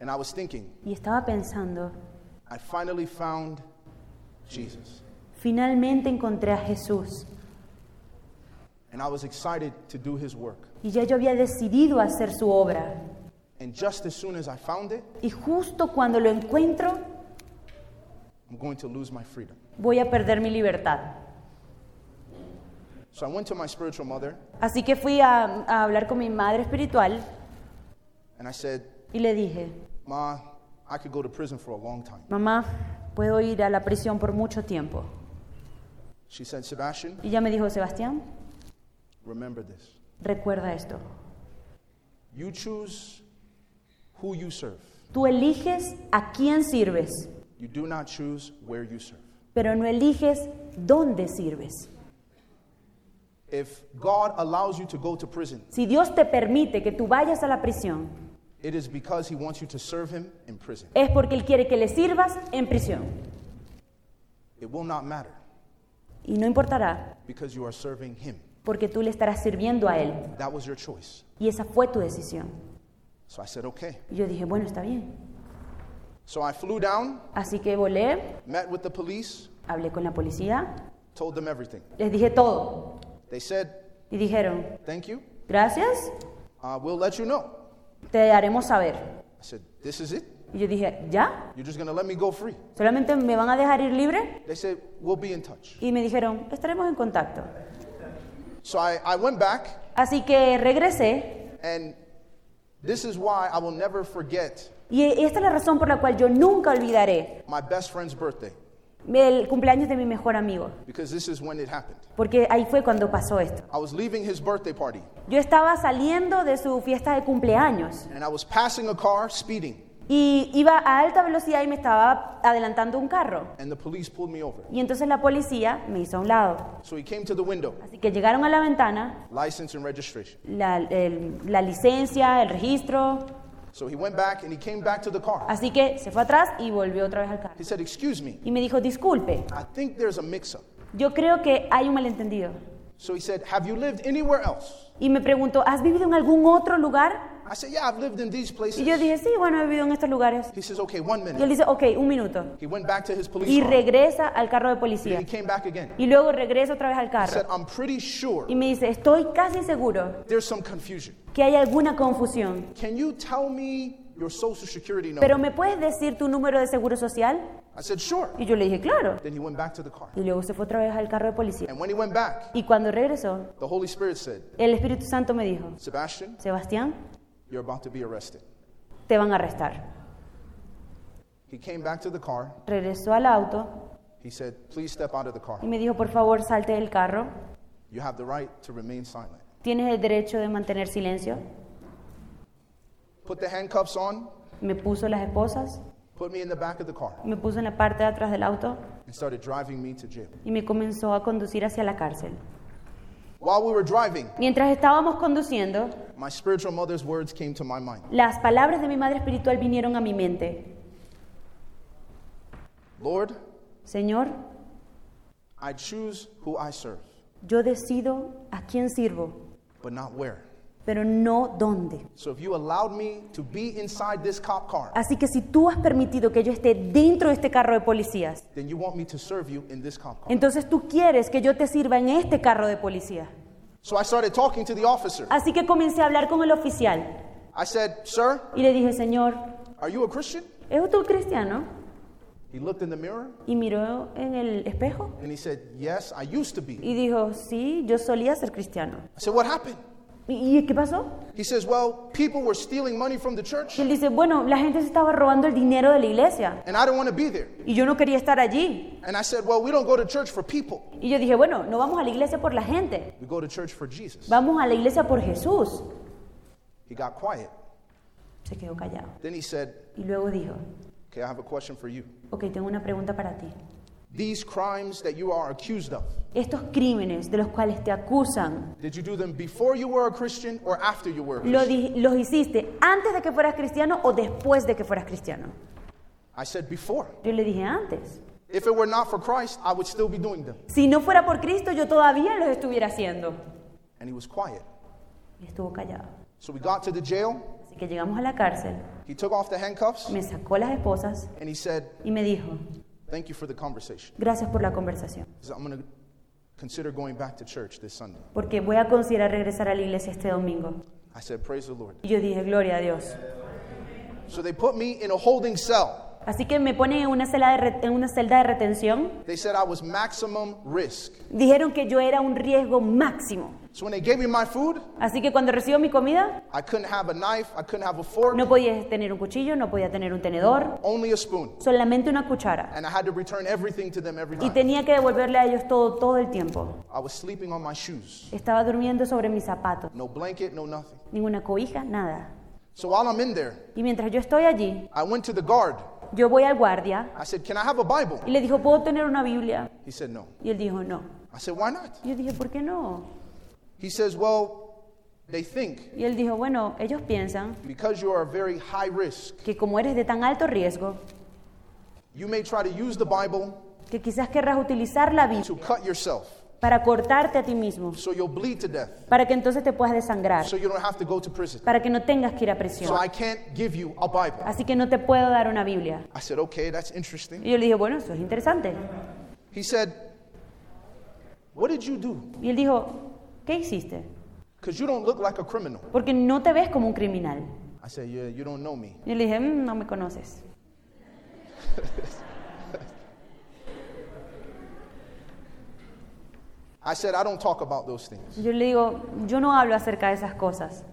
and I was thinking, y estaba pensando, I finally found Jesus. finalmente encontré a Jesús And I was excited to do his work. y ya yo había decidido hacer su obra. And just as soon as I found it, Y justo cuando lo encuentro, I'm going to lose my freedom. voy a perder mi libertad. So I went to my spiritual mother Así que fui a, a hablar con mi madre espiritual and I said, y le dije, Ma, I could go to prison for a long time. mamá, puedo ir a la prisión por mucho tiempo. She said, Sebastian, Y ella me dijo, Sebastián, remember this. recuerda esto. You choose who you serve, Tú eliges a quién sirves, you do not choose where you serve. pero no eliges dónde sirves. If God allows you to go to prison, Si Dios te permite que tú vayas a la prisión, it is because He wants you to serve Him in prison. es porque Él quiere que le sirvas en prisión. It will not matter Y no importará, because you are serving Him. porque tú le estarás sirviendo a Él. That was your choice. Y esa fue tu decisión. So I said, okay. Y yo dije, bueno, está bien. So I flew down, Así que volé, met with the police, hablé con la policía, told them everything. les dije todo. They said, Y dijeron, thank you, gracias, uh, we'll let you know. te haremos saber. I said, this is it? Y yo dije, ¿ya? You're just going to let me go free? ¿Solamente me van a dejar ir libre? They said, we'll be in touch. Y me dijeron, estaremos en contacto. So I, I went back, Así que regresé and this is why I will never forget y esta es la razón por la cual yo nunca olvidaré my best friend's birthday, el cumpleaños de mi mejor amigo, because this is when it happened. porque ahí fue cuando pasó esto. I was leaving his birthday party, Yo estaba saliendo de su fiesta de cumpleaños and I was passing a car speeding. Y iba a alta velocidad y me estaba adelantando un carro. and the police pulled me over. Y entonces la policía me hizo a un lado. So he came to the window, Así que llegaron a la ventana, license and registration. la, el- la licencia, el registro. So he went back and he came back to the car. Así que se fue atrás y volvió otra vez al carro. He said, Excuse me, Y me dijo, disculpe, I think there's a mix up. yo creo que hay un malentendido. So he said, Have you lived anywhere else? Y me preguntó, ¿has vivido en algún otro lugar? I said, Yeah, I've lived in these places. Y yo dije, sí, bueno, he vivido en estos lugares. He says, Okay, one Y él minute. dice, ok, un minuto. He went back to his police Y car. regresa al carro de And policía. he came back again. Y luego regresa otra vez al He carro. said, I'm pretty sure Y me dice, estoy casi seguro there's some confusion. que hay alguna confusión. Can you tell me your social security number? Pero ¿me puedes decir tu número de seguro social? I said, Sure. Y yo le dije, claro. Then he went back to the car. Y luego se fue otra vez al carro de policía. And when he went back, Y cuando regresó, the Holy Spirit said, el Espíritu Santo me dijo, Sebastian, Sebastián, you're about to be arrested. te van a arrestar. He came back to the car. Regresó al auto He said, Please step out of the car. y me dijo, por favor, salte del carro. You have the right to remain silent. Tienes el derecho de mantener silencio. Put the handcuffs on, Me puso las esposas, put me in the back of the car, me puso en la parte de atrás del auto and started driving me to jail. y me comenzó a conducir hacia la cárcel. While we were driving, Mientras estábamos conduciendo, my spiritual mother's words came to my mind las palabras de mi madre espiritual vinieron a mi mente. Lord, Señor, I choose who I serve, yo decido a quién sirvo, but not where. Pero no dónde. So if you allowed me to be inside this cop car, Así que si tú has permitido que yo esté dentro de este carro de policías, then you want me to serve you in this cop car. entonces tú quieres que yo te sirva en este carro de policía. So I started talking to the officer. Así que comencé a hablar con el oficial I said, Sir, y le dije, Señor, are you a Christian? ¿es usted un cristiano? He looked in the mirror Y miró en el espejo and he said, Yes, I used to be. y dijo, sí, yo solía ser cristiano. I said, What happened? ¿Y, qué pasó? He says, Well, people were stealing money from the church Y él dice, bueno, la gente se estaba robando el dinero de la iglesia and I don't want to be there. y yo no quería estar allí. And I said, Well, we don't go to church for people, Y yo dije, bueno, no vamos a la iglesia por la gente, we go to church for Jesus. vamos a la iglesia por Jesús. He got quiet. Se quedó callado. Then he said, Y luego dijo, Okay, I have a question for you. ok, tengo una pregunta para ti. These crimes that you are accused of, Estos crímenes de los cuales te acusan, did you do them before you were a Christian or after you were a ¿lo di- ¿los hiciste antes de que fueras cristiano o después de que fueras cristiano? I said, Before. Yo le dije antes. If it were not for Christ, I would still be doing them. Si no fuera por Cristo, yo todavía los estuviera haciendo. And he was quiet. Y estuvo callado. So we got to the jail. Así que llegamos a la cárcel, He took off the handcuffs me sacó las esposas and he said, y me dijo, Thank you for the conversation. gracias por la conversación, I'm going to consider going back to church this Sunday. porque voy a considerar regresar a la iglesia este domingo. I said, Praise the Lord. Y yo dije, gloria a Dios. So they put me in a holding cell. Así que me ponen en una, celda de re- en una celda de retención. They said I was maximum risk. Dijeron que yo era un riesgo máximo. So when they gave me my food, Así que cuando recibo mi comida, I couldn't have a knife, I couldn't have a fork, no podía tener un cuchillo, no podía tener un tenedor, only a spoon. solamente una cuchara. And I had to return everything to them every Y time. tenía que devolverle a ellos todo, todo el tiempo. I was sleeping on my shoes. Estaba durmiendo sobre mis zapatos. No blanket, no nothing. Ninguna cobija, nada. So while I'm in there, Y mientras yo estoy allí, I went to the guard. yo voy al guardia I said, Can I have a Bible? y le dijo, ¿puedo tener una Biblia? He said, No. Y él dijo, no. I said, Why not? Y yo dije, ¿por qué no? He says, Well, they think Y él dijo, bueno, ellos piensan because you are very high risk, que como eres de tan alto riesgo, you may try to use the Bible que quizás querrás utilizar la Biblia to cut yourself para cortarte a ti mismo, so you'll bleed to death, para que entonces te puedas desangrar, so you don't have to go to prison. para que no tengas que ir a prisión. So I can't give you a Bible. Así que no te puedo dar una Biblia. I said, Okay, that's interesting. Y yo le dije, bueno, eso es interesante. He said, What did you do? Y él dijo, ¿qué hiciste? Because you don't look like a criminal. Porque no te ves como un criminal. I said, Yeah, you don't know me. Y yo le dije, "Mm, no me conoces. I said, I don't talk about those things. Yo le digo, yo no hablo acerca de esas cosas.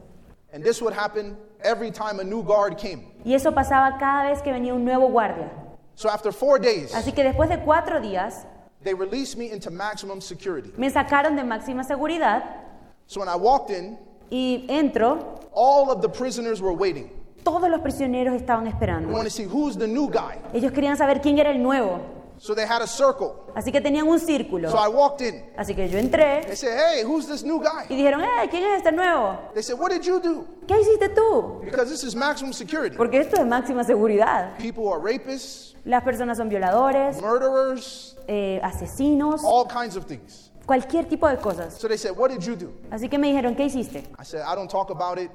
And this would happen every time a new guard came. Y eso pasaba cada vez que venía un nuevo guardia. So after four days, Así que después de cuatro días, they released me into maximum security. me sacaron de máxima seguridad So when I walked in, y entro all of the prisoners were waiting. todos los prisioneros estaban They esperando. wanted to see who's the new guy. Ellos querían saber quién era el nuevo. So they had a circle. Así que tenían un círculo. So I walked in. Así que yo entré They said, Hey, who's this new y guy? dijeron, eh, ¿quién es este nuevo? They said, What did you do? ¿Qué hiciste tú? Because this is maximum security. Porque esto es máxima seguridad. People are rapists, Las personas son violadores, murderers, eh, asesinos, all kinds of things. cualquier tipo de cosas. So they said, What did you do? Así que me dijeron, ¿qué hiciste? I said, I don't talk about it.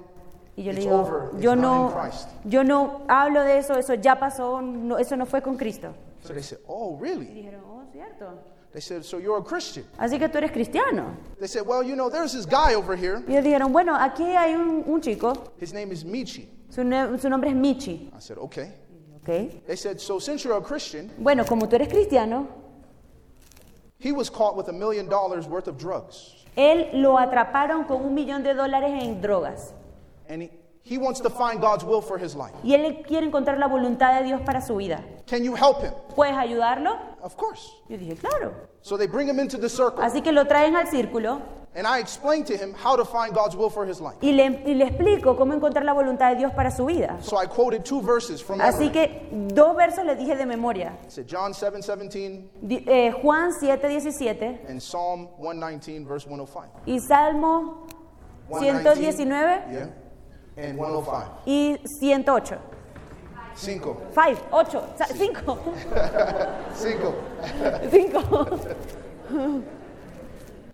Y yo le It's digo, over. It's yo not no, in Christ. yo no hablo de eso, eso ya pasó, no- eso no fue con Cristo. So they said, Oh, Y really? dijeron, oh, cierto. They said, So you're a Christian? Así que tú eres cristiano. They said, Well, you know, there's this guy over here. Y ellos dijeron, bueno, aquí hay un, un chico, His name is Michi. su, ne- su nombre es Michi. I said, Okay. ¿Ok? They said, So since you're a Christian, Bueno, como tú eres cristiano, he was caught with a million dollars worth of drugs. él lo atraparon con un millón de dólares en drogas. And he, he wants to find God's will for his life. Y él quiere encontrar la voluntad de Dios para su vida. Can you help him? ¿Puedes ayudarlo? Of course. Yo dije, claro. So they bring him into the circle. Así que lo traen al círculo And I explained to him how to find God's will for his life. y le, y le explico cómo encontrar la voluntad de Dios para su vida. So I quoted two verses from Así memory. que dos versos les dije de memoria. I said John 7 17 Di- eh, Juan 7, 17 and Psalm 119, verse 105. y Salmo 119, 119 Yeah. And 105. y 108. Cinco. 5, 8, 5, Cinco. 5.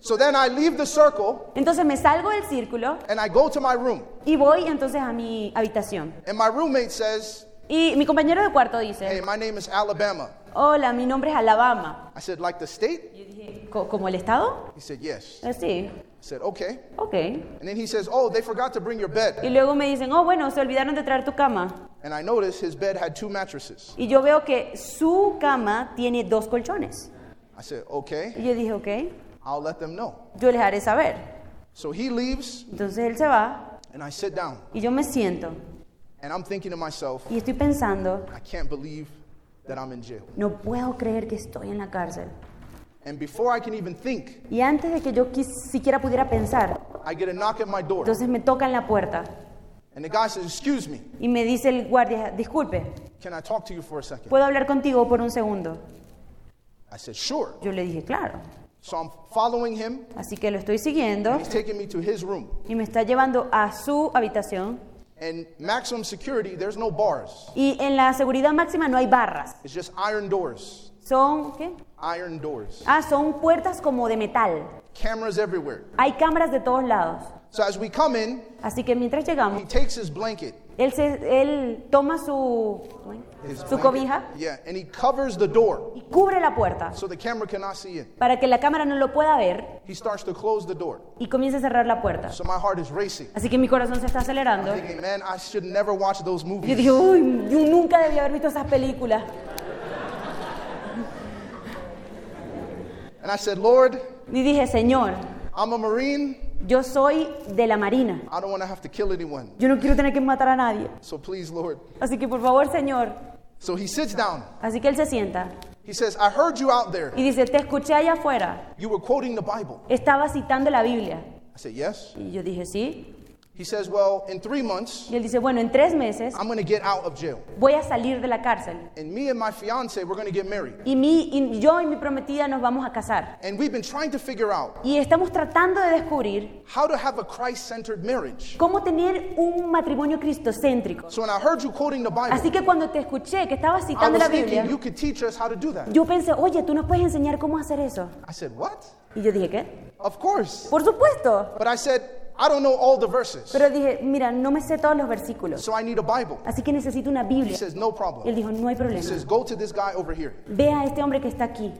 So then I leave the circle Entonces me salgo del círculo and I go to my room. y voy entonces a mi habitación. And my roommate says, Y mi compañero de cuarto Hey, dice, my name is Alabama. hola, mi nombre es Alabama. I said, Like the state? Yo dije, "¿Co- ¿como el estado? He said, Yes. Eh, sí, I said, Okay. ok. And then he says, Oh, they forgot to bring your bed. Y luego me dicen, oh, bueno, se olvidaron de traer tu cama. And I noticed his bed had two mattresses. Y yo veo que su cama tiene dos colchones. I said, Okay, Y yo dije, ok, I'll let them know. yo les haré saber. So he leaves Entonces él se va and I sit down y yo me siento and I'm thinking to myself, y estoy pensando, I can't believe that I'm in jail. no puedo creer que estoy en la cárcel. And before I can even think, Y antes de que yo quis- siquiera pudiera pensar, I get a knock at my door. entonces me tocan la puerta And the guy says, Excuse me, y me dice el guardia, disculpe, can I talk to you for a second? ¿puedo hablar contigo por un segundo? I said, Sure. Yo le dije, claro. So I'm following him. Así que lo estoy siguiendo He's taking me to his room. y me está llevando a su habitación. And maximum security, there's no bars. Y en la seguridad máxima no hay barras. It's just iron doors. Son, ¿qué? Iron doors. Ah, son puertas como de metal. Cameras everywhere. Hay cámaras de todos lados. So as we come in, Así que mientras he llegamos, takes his blanket. Él, se, él toma su, su cobija Yeah, and he covers the door y cubre la puerta so the camera cannot see in. para que la cámara no lo pueda ver He starts to close the door. y comienza a cerrar la puerta. So my heart is racing. Así que mi corazón se está acelerando. Thinking, man, I should never watch those Yo movies. dije, uy, yo nunca debí haber visto esas películas. And I said, Lord, Y dije, Señor, I'm a Marine. Yo soy de la Marina. I don't want to have to kill anyone. Yo no quiero tener que matar a nadie. So please, Lord. Así que por favor, Señor. So he sits down. Así que él se sienta He says, I heard you out there. y dice, te escuché allá afuera. You were quoting the Bible. Estaba citando la Biblia. I said, Yes. Y yo dije, sí. He says, Well, in three months, Y él dice, bueno, en tres meses I'm going to get out of jail. voy a salir de la cárcel. And me and my fiance, we're going to get married. Y, mi, y yo y mi prometida nos vamos a casar. And we've been trying to figure out Y estamos tratando de descubrir how to have a Christ centered marriage. cómo tener un matrimonio cristocéntrico. So when I heard you quoting the Bible, Así que cuando te escuché que estabas I citando was la thinking Biblia, you could teach us how to do that. yo pensé, oye, tú nos puedes enseñar cómo hacer eso. I said, What? Y yo dije, ¿qué? Of course. Por supuesto. But I said, I don't know all the verses. Pero dije, mira, no me sé todos los versículos. So I need a Bible. Así que necesito una He Biblia. says, No Y él problem. dijo, no hay He problema. says, Go to this guy over here. Ve a este hombre que está aquí.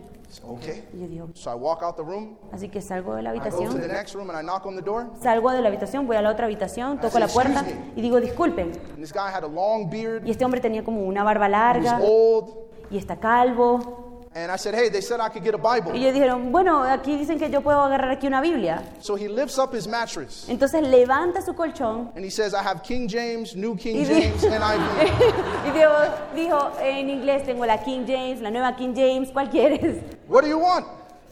Okay. Y yo digo, So I walk out the room. así que salgo de la I go to the habitación. next room and I knock on the door. Salgo de la habitación, voy a la otra habitación, toco la puerta y digo, disculpen. And this guy had a long beard. Y este hombre tenía como una barba He larga was old. y está calvo. And I said, Hey, they said I could get a Bible. Y ellos dijeron, bueno, aquí dicen que yo puedo agarrar aquí una Biblia. So he lifts up his mattress Entonces levanta su colchón and he says, I have King James, New King James, NIV. y dijo, dijo, en inglés tengo la King James, la nueva King James, ¿cuál quieres? What do you want?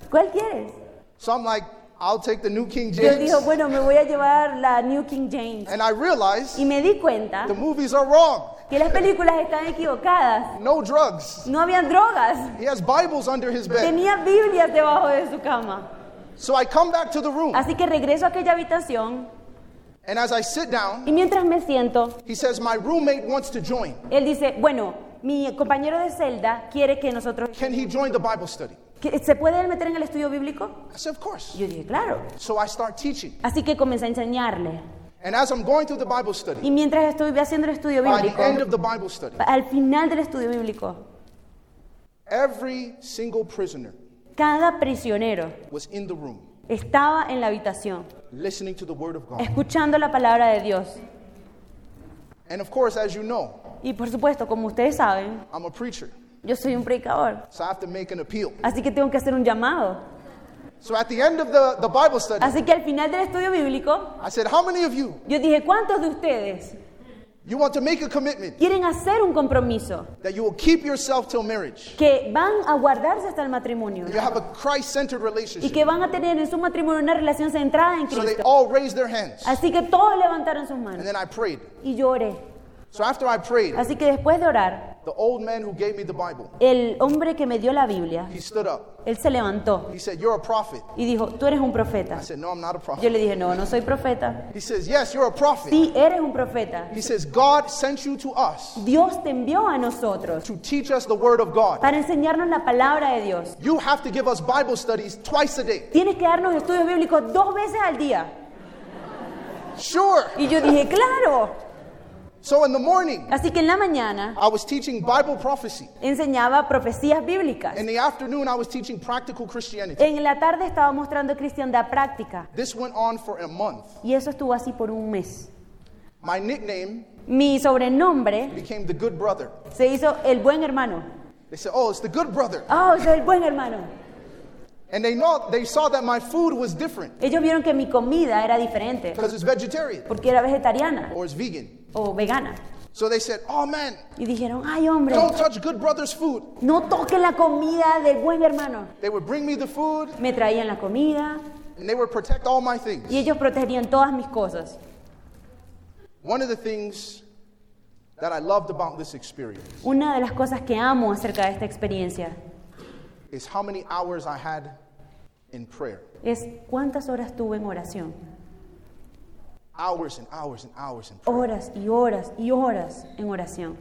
¿Cuál quieres? So I'm like, I'll take the New King James. él dijo, bueno, me voy a llevar la New King James. And I realized Y me di cuenta the movies are wrong. Que las películas están equivocadas. No drugs. No habían drogas. He has Bibles under his bed. Tenía Biblias debajo de su cama. So I come back to the room. Así que regreso a aquella habitación And as I sit down, y mientras me siento, he says, My roommate wants to join. él dice, bueno, mi compañero de celda quiere que nosotros... Can he join the Bible study? ¿Se puede él meter en el estudio bíblico? I said, Of course. Yo dije, claro. So I start teaching. Así que comencé a enseñarle. And as I'm going through the Bible study, Y mientras estuve haciendo el estudio by bíblico, the end of the Bible study, al final del estudio bíblico, every single prisoner cada prisionero was in the room estaba en la habitación, listening to the Word of God. escuchando la palabra de Dios. And of course, as you know, Y por supuesto, como ustedes saben, I'm a preacher, yo soy un predicador. so I have to make an appeal. Así que tengo que hacer un llamado. So at the end of the, the Bible study, Así que al final del estudio bíblico, I said, How many of you, yo dije, ¿cuántos de ustedes you want to make a commitment quieren hacer un compromiso that you will keep yourself till marriage? que van a guardarse hasta el matrimonio You have a Christ y que van a tener en su matrimonio una relación centrada en So they Cristo? all raised their hands. Así que todos levantaron sus And manos then I prayed. y yo oré. So after I prayed, Así que después de orar, the old man who gave me the Bible, el hombre que me dio la Biblia, he stood up. él se levantó He said, You're a prophet. y dijo, tú eres un profeta. I said, No, I'm not a Yo prophet. le dije, no, no soy profeta. He says, Yes, you're a prophet. Sí, eres un profeta. He says, God sent you to us Dios te envió a nosotros to teach us the word of God. para enseñarnos la palabra de Dios. You have to give us Bible studies twice a day. Tienes que darnos estudios bíblicos dos veces al día. Sure. Y yo dije, claro. So in the morning, Así que en la mañana I was teaching Bible prophecy. enseñaba profecías bíblicas. In the afternoon, I was teaching practical Christianity. En la tarde estaba mostrando cristiandad práctica. This went on for a month. Y eso estuvo así por un mes. My nickname Mi sobrenombre became the good brother. se hizo el buen hermano. They said, "Oh, it's the good brother," Oh, es el buen hermano. And they know they saw that my food was different Ellos vieron que mi comida era diferente because it's vegetarian porque era vegetariana or it's vegan. o vegana. So they said, "Oh man, Y dijeron, ay hombre, don't touch good brother's food." no toquen la comida del buen hermano. They would bring me the food Me traían la comida and they would protect all my things. y ellos protegían todas mis cosas. One of the things that I loved about this experience Una de las cosas que amo acerca de esta experiencia is how many hours I had in prayer. es cuántas horas tuve en oración. Hours and hours and hours in prayer. Horas y horas y horas en oración.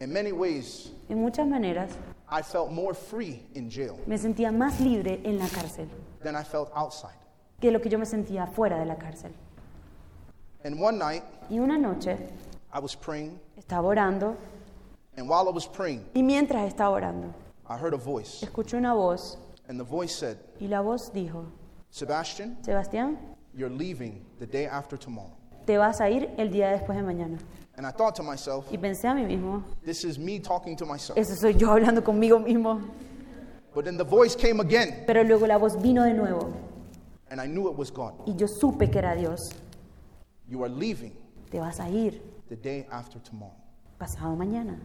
In many ways, En muchas maneras I felt more free in jail me sentía más libre en la cárcel than I felt outside. que lo que yo me sentía fuera de la cárcel. And one night, Y una noche I was praying, estaba orando and while I was praying, y mientras estaba orando I heard a voice, escuché una voz and the voice said, y la voz dijo, Sebastian, Sebastián, you're leaving the day after tomorrow. te vas a ir el día después de mañana. And I thought to myself, Y pensé a mí mismo, this is me talking to myself. eso soy yo hablando conmigo mismo. But then the voice came again, Pero luego la voz vino de nuevo and I knew it was God. y yo supe que era Dios. You are leaving Te vas a ir the day after tomorrow. pasado mañana.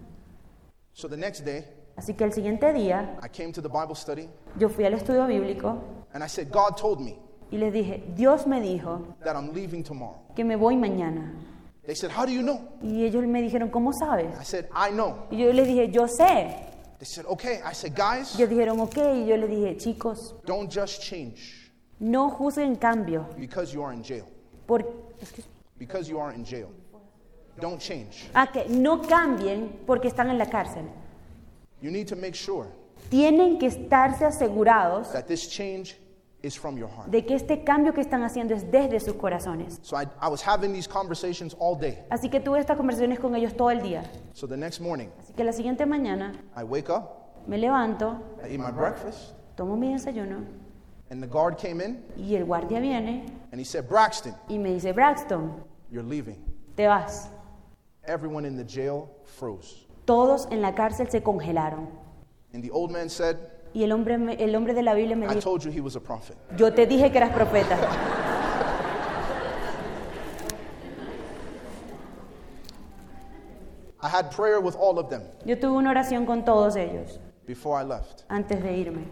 So the next day, Así que el siguiente día I came to the Bible study, yo fui al estudio bíblico and I said, God told me y les dije, Dios me dijo that I'm leaving tomorrow. que me voy mañana. They said, How do you know? Y ellos me dijeron, ¿cómo sabes? I said, I know. Y yo les dije, yo sé. They said, Okay. I said, Guys, Ellos dijeron, ok. Y yo les dije, chicos, don't just change no juzguen cambio. because you are in jail. Por, Because you are in jail. Don't change. ah, que no cambien porque están en la cárcel. You need to make sure Tienen que estarse asegurados that this change is from your heart. de que este cambio que están haciendo es desde sus corazones. So I, I was having these conversations all day. Así que tuve estas conversaciones con ellos todo el día. So the next morning, Así que la siguiente mañana I wake up, me levanto, I eat my breakfast, tomo mi desayuno and the guard came in y el guardia viene and he said, Braxton, y me dice, Braxton, you're leaving. te vas. Everyone in the jail froze. Todos en la cárcel se congelaron. And the old man said, Y el hombre, me- el hombre de la Biblia me I dijo, told you he was a prophet. yo te dije que eras profeta. I had prayer with all of them Yo tuve una oración con todos ellos before I left. antes de irme.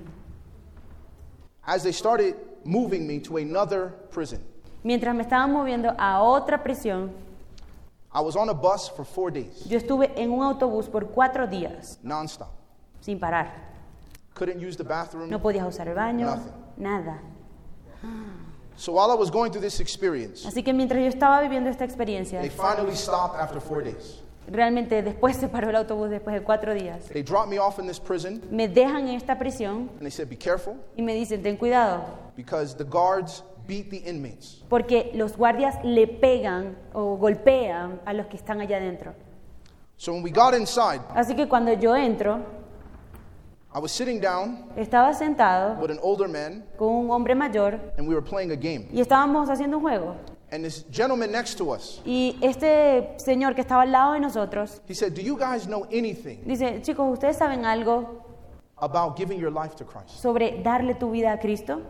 as they started moving me to another prison. Mientras me estaban moviendo a otra prisión, I was on a bus for four days, yo estuve en un autobús por cuatro días, nonstop. sin parar. Couldn't use the bathroom. No podías usar el baño, Nothing. nada. So while I was going through this experience, Así que mientras yo estaba viviendo esta experiencia, they finally stopped after four days. realmente después se paró el autobús después de cuatro días. They dropped me off in this prison Me dejan en esta prisión and they said, Be careful y me dicen, ten cuidado, because the guards beat the inmates. porque los guardias le pegan o golpean a los que están allá adentro. So when we got inside, Así que cuando yo entro, I was sitting down estaba sentado with an older man con un hombre mayor and we were playing a game. y estábamos haciendo un juego. And this gentleman next to us, Y este señor que estaba al lado de nosotros he said, Do you guys know anything dice, chicos, ¿ustedes saben algo about giving your life to Christ? sobre darle tu vida a Cristo?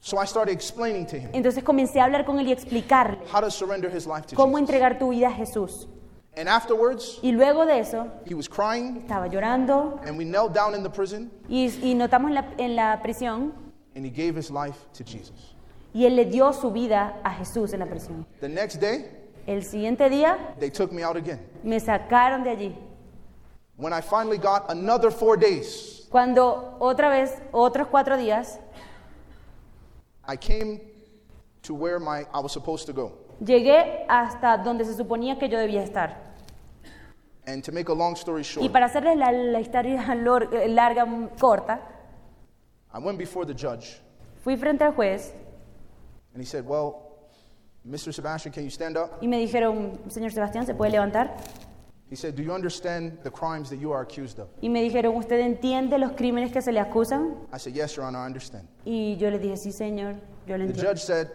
So I started explaining to him Entonces comencé a hablar con él y explicarle how to surrender his life to cómo Jesus. entregar tu vida a Jesús. And afterwards, Y luego de eso, he was crying estaba llorando and we knelt down in the prison y, y notamos en la, en la prisión and he gave his life to Jesus. y él le dio su vida a Jesús en la prisión. The next day, El siguiente día they took me out again. me sacaron de allí. When I finally got another four days, Cuando otra vez, otros cuatro días, I came to where my, I was supposed to go. llegué hasta donde se suponía que yo debía estar. And to make a long story Y short, para hacerles la, la historia lor- eh, larga, mm, corta, I went before the judge fui frente al juez and he said, Well, Mr. Sebastian, can you stand up? y me dijeron, señor Sebastián, ¿se puede levantar? He said, Do you understand the crimes that you are accused of? Y me dijeron, ¿usted entiende los crímenes que se le acusan? I said, Yes, Your Honor, I understand. Y yo le dije, sí, señor, yo lo The entiendo. judge said,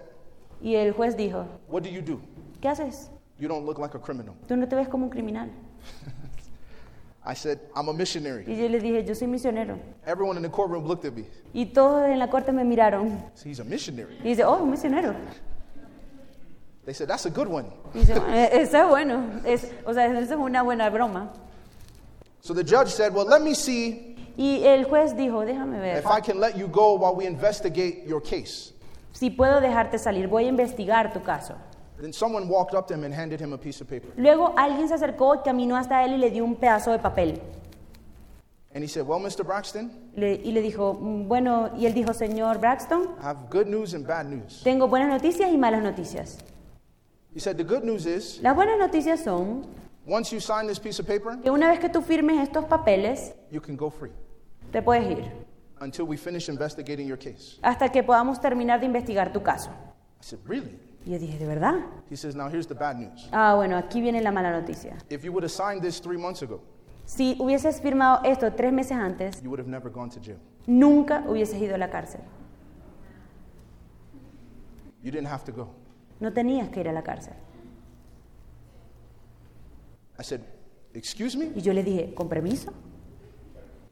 Y el juez dijo, What do you do? ¿qué haces? You don't look like a criminal. Tú no te ves como un criminal. I said, I'm a missionary. Y yo le dije, yo soy misionero. Everyone in the courtroom looked at me. Y todos en la corte me miraron. So he's a missionary. Y dice, oh, un misionero. They said, That's a good one. Dice, "Eh, eso es bueno. Es, o sea, eso es una buena broma. So the judge said, Well, let me see Y el juez dijo, déjame ver. if I can let you go while we investigate your case. Si puedo dejarte salir, voy a investigar tu caso. Then someone walked up to him and handed him a piece of paper. Luego alguien se acercó caminó hasta él y le dio un pedazo de papel. And he said, Well, Mr. Braxton, Le- y le dijo, "Mm, bueno, y él dijo, señor Braxton, I have good news and bad news. tengo buenas noticias y malas noticias. He said, The good news is, Las buenas noticias son once you sign this piece of paper, que una vez que tú firmes estos papeles, you can go free te puedes ir, until we finish investigating your case. hasta que podamos terminar de investigar tu caso. I said, Really? Y yo dije, ¿de verdad? He says, Now here's the bad news. Ah, bueno, aquí viene la mala noticia. If you would have signed this three months ago, Si hubieses firmado esto tres meses antes, you would have never gone to jail. nunca hubieses ido a la cárcel. You didn't have to go. No tenías que ir a la cárcel. I said, Excuse me? Y yo le dije, ¿con permiso?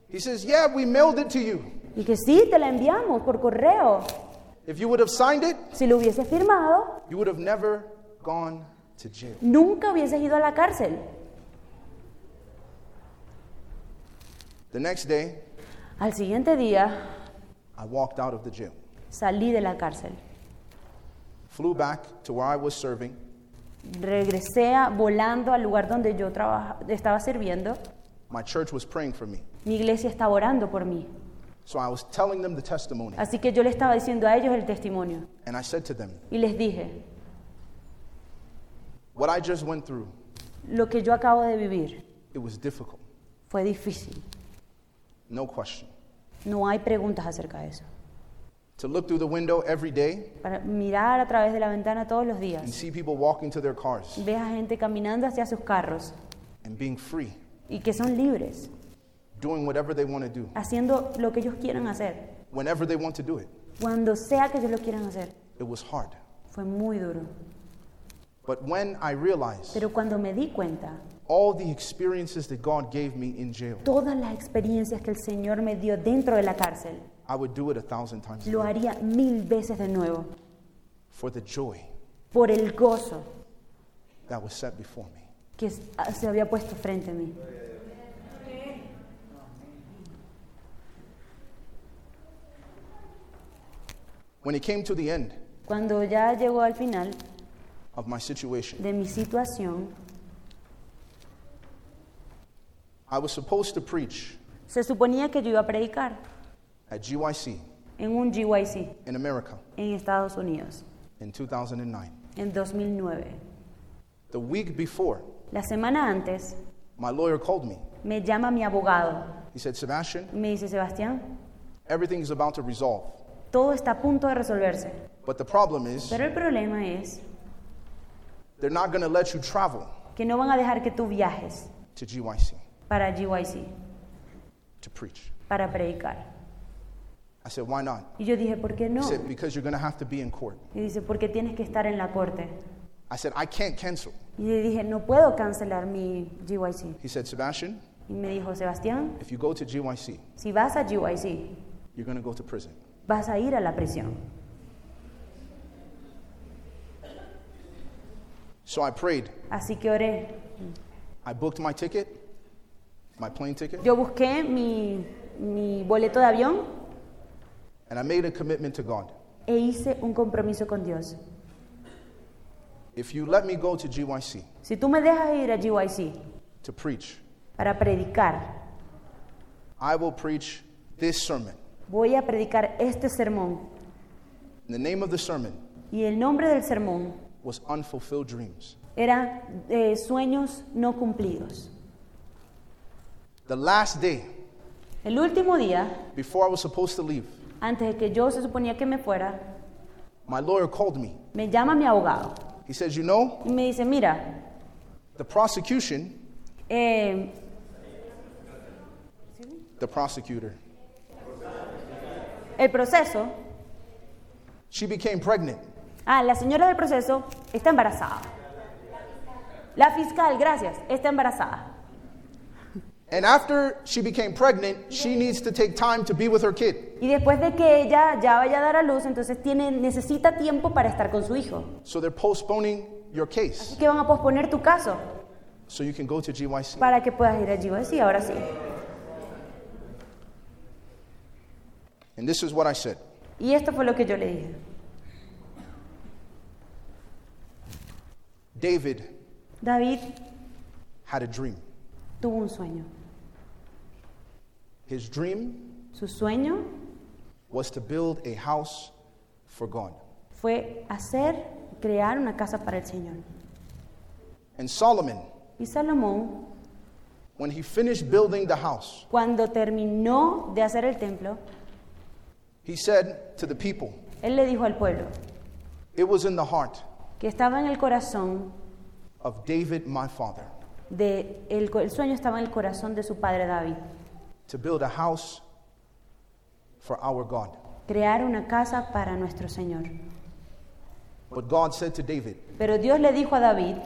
He says, Yeah, we mailed it to you. Y que sí, te la enviamos por correo. If you would have signed it, Si lo hubieses firmado, you would have never gone to jail. nunca hubieses ido a la cárcel. The next day, Al siguiente día, I walked out of the jail, salí de la cárcel. Flew back to where I was serving, Regresé a- volando al lugar donde yo trabaja- estaba sirviendo. my church was praying for me. Mi iglesia estaba orando por mí. So I was telling them the testimony, Así que yo le estaba diciendo a ellos el testimonio. and I said to them, Y les dije, What I just went through, lo que yo acabo de vivir it was difficult, fue difícil. no question. No hay preguntas acerca de eso. To look through the window every day Para mirar a través de la ventana todos los and días, see people walking to their cars ves a gente caminando hacia sus carros and being free, y que son libres, doing whatever they want to do, haciendo lo que ellos quieran hacer, whenever they want to do it, cuando sea que ellos lo quieran hacer. it was hard. Fue muy duro. But when I realized Pero cuando me di cuenta, all the experiences that God gave me in jail, todas las experiencias que el Señor me dio dentro de la cárcel, I would do it a thousand times lo haría mil veces de nuevo, for the joy por el gozo that was set before me. que s- se había puesto frente a mí. When it came to the end Cuando ya llegó al final of my situation, de mi situación, I was supposed to preach se suponía que yo iba a predicar at GYC en un GYC in America en Estados Unidos in 2009. en 2009. The week before, La semana antes my lawyer called me. me llama mi abogado He said, Sebastian, y me dice, Sebastián, everything is about to resolve. todo está a punto de resolverse. But the problem is, Pero el problema es they're not going to let you travel que no van a dejar que tú viajes to GYC para GYC, to preach. para predicar. I said, why not? Y yo dije, ¿por qué He no? said, because you're going to have to be in court. Y dice, porque tienes que estar en la corte. I said, I can't cancel. Y le dije, no puedo cancelar mi GYC. He said, Sebastian, Y me dijo, Sebastián, if you go to GYC, si vas a GYC, you're going to go to prison. vas a ir a la prisión. So I prayed. Así que oré. I booked my ticket, my plane ticket, Yo busqué mi, mi boleto de avión and I made a commitment to God. e hice un compromiso con Dios. If you let me go to GYC Si tú me dejas ir a GYC to preach, para predicar, I will preach this sermon. voy a predicar este sermón. And the name of the sermon Y el nombre del sermón was Unfulfilled Dreams. era eh, Sueños no cumplidos. The last day El último día, before I was supposed to leave, antes de que yo se suponía que me fuera, my lawyer called me. me llama mi abogado He says, You know, y me dice, mira, the prosecution, eh, the prosecutor, el proceso, she became pregnant. ah, la señora del proceso está embarazada. La fiscal, gracias, está embarazada. And after she became pregnant, she needs to take time to be with her kid. Y después de que ella ya vaya a dar a luz, entonces tiene, necesita tiempo para estar con su hijo. So they're postponing your case Así que van a posponer tu caso so you can go to GYC. para que puedas ir allí. Sí, ahora sí. And this is what I said Y esto fue lo que yo le dije. David David had a dream. tuvo un sueño. His dream Su sueño was to build a house for God. fue hacer, crear una casa para el Señor. And Solomon, Y Salomón, when he finished building the house, cuando terminó de hacer el templo, he said to the people, él le dijo al pueblo It was in the heart que estaba en el corazón of David, my father, de el, co- el sueño estaba en el corazón de su padre David, to build a house for our God. crear una casa para nuestro Señor. But God said to David, Pero Dios le dijo a David,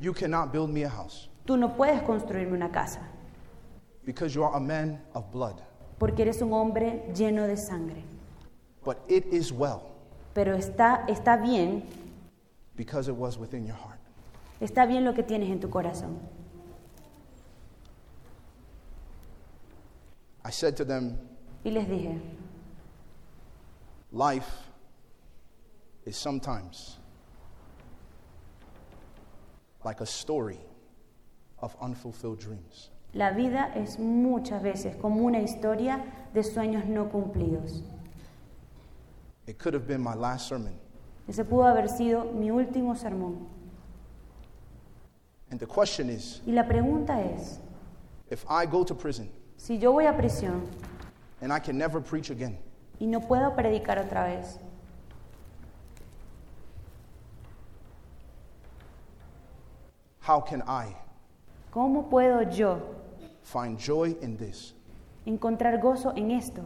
You cannot build me a house tú no puedes construirme una casa, because you are a man of blood. porque eres un hombre lleno de sangre. But it is well Pero está, está bien, because it was within your heart. está bien lo que tienes en tu corazón. I said to them, Y les dije, Life is sometimes like a story of unfulfilled dreams. la vida es muchas veces como una historia de sueños no cumplidos. It could have been my last sermon. Ese pudo haber sido mi último sermón. And the question is Y la pregunta es, if I go to prison si yo voy a prisión and I can never preach again, y no puedo predicar otra vez, how can I ¿cómo puedo yo find joy in this? encontrar gozo en esto?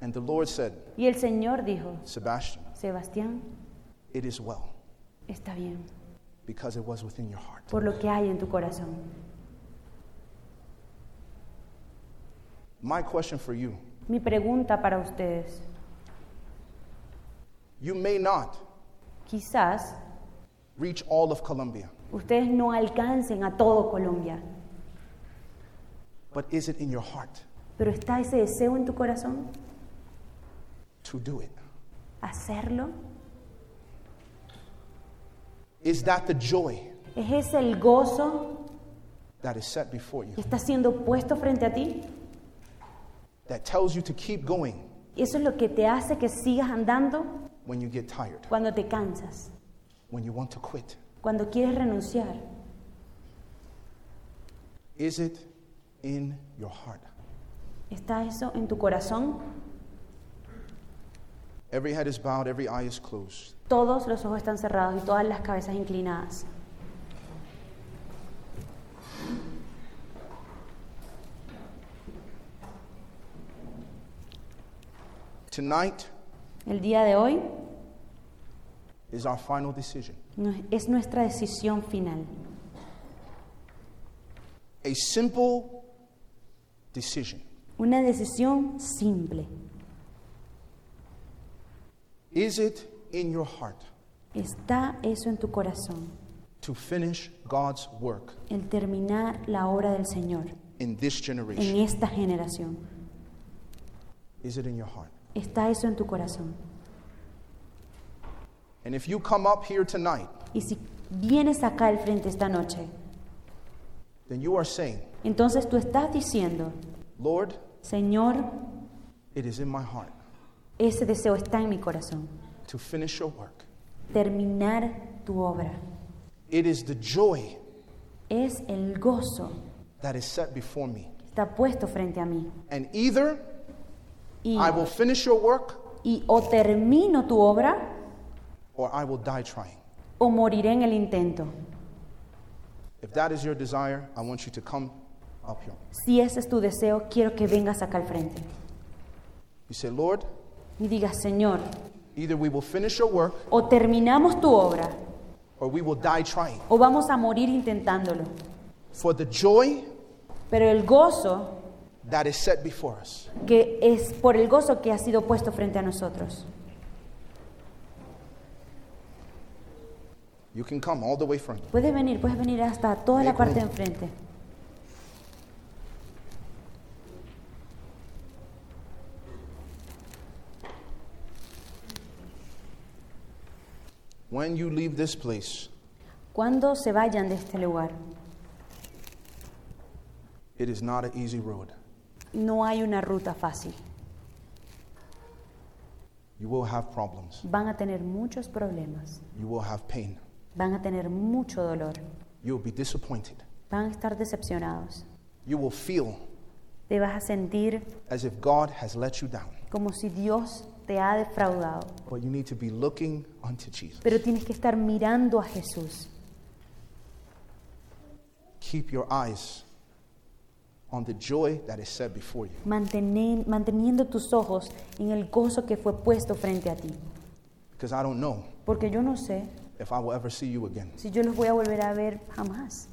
And the Lord said, Y el Señor dijo, Sebastian, Sebastián, it is well está bien, because it was within your heart. por lo que hay en tu corazón. My question for you Mi pregunta para ustedes, you may not quizás reach all of Colombia, ustedes no alcancen a todo Colombia, but is it in your heart pero está ese deseo en tu corazón to do it? hacerlo? Is that the joy ¿Es ese el gozo that is set before you que está siendo puesto frente a ti? That tells you to keep going ¿Eso es lo que te hace que sigas andando when you get tired, cuando te cansas, when you want to quit? cuando quieres renunciar? Is it in your heart? ¿Está eso en tu corazón? Every head is bowed, every eye is closed. Todos los ojos están cerrados y todas las cabezas inclinadas. Tonight El día de hoy is our final decision. es nuestra decisión final. A simple decision. Una decisión simple. Is it in your heart ¿Está eso en tu corazón? to finish God's work El terminar la obra del Señor in this en generation? esta generación. Is it in your heart? ¿Está eso en tu corazón? And if you come up here tonight, Y si vienes acá al frente esta noche, then you are saying, entonces tú estás diciendo, Lord, Señor, it is in my heart ese deseo está en mi corazón. to finish your work. Terminar tu obra. It is the joy Es el gozo that is set before me. está puesto frente a mí. And either Y, I will finish your work y o termino tu obra or I will die trying. o moriré en el intento. If that is your desire, I want you to come up here. Si ese es tu deseo, quiero que vengas acá al frente You say, Lord, y digas, Señor, either we will finish your work o terminamos tu obra or we will die trying. o vamos a morir intentándolo. For the joy Pero el gozo that is set before us. que es por el gozo que ha sido puesto frente a nosotros. You can come all the way front. Puedes venir, puedes venir hasta toda la parte de enfrente. When you leave this place, Cuando se vayan de este lugar, it is not an easy road. No hay una ruta fácil. You will have problems. Van a tener muchos problemas, You will have pain. van a tener mucho dolor, You will be disappointed. van a estar decepcionados. You will feel Te vas a sentir as if God has let you down. como si Dios te ha defraudado. But you need to be looking unto Jesus. Pero tienes que estar mirando a Jesús. Keep your eyes on the joy that is set before you. mantenen- manteniendo tus ojos en el gozo que fue puesto frente a ti. Because I don't know Porque yo no sé if I will ever see you again. si yo los voy a volver a ver jamás.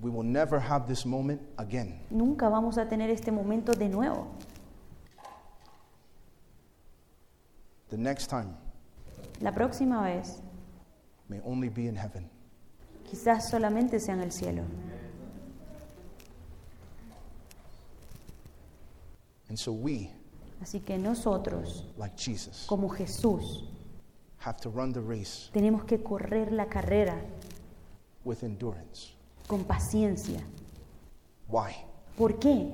We will never have this moment again. Nunca vamos a tener este momento de nuevo. The next time La próxima vez may only be in heaven. quizás solamente sea en el cielo. And so we, Así que nosotros, like Jesus, como Jesús, have to run the race tenemos que correr la carrera with endurance. con paciencia. Why? ¿Por qué?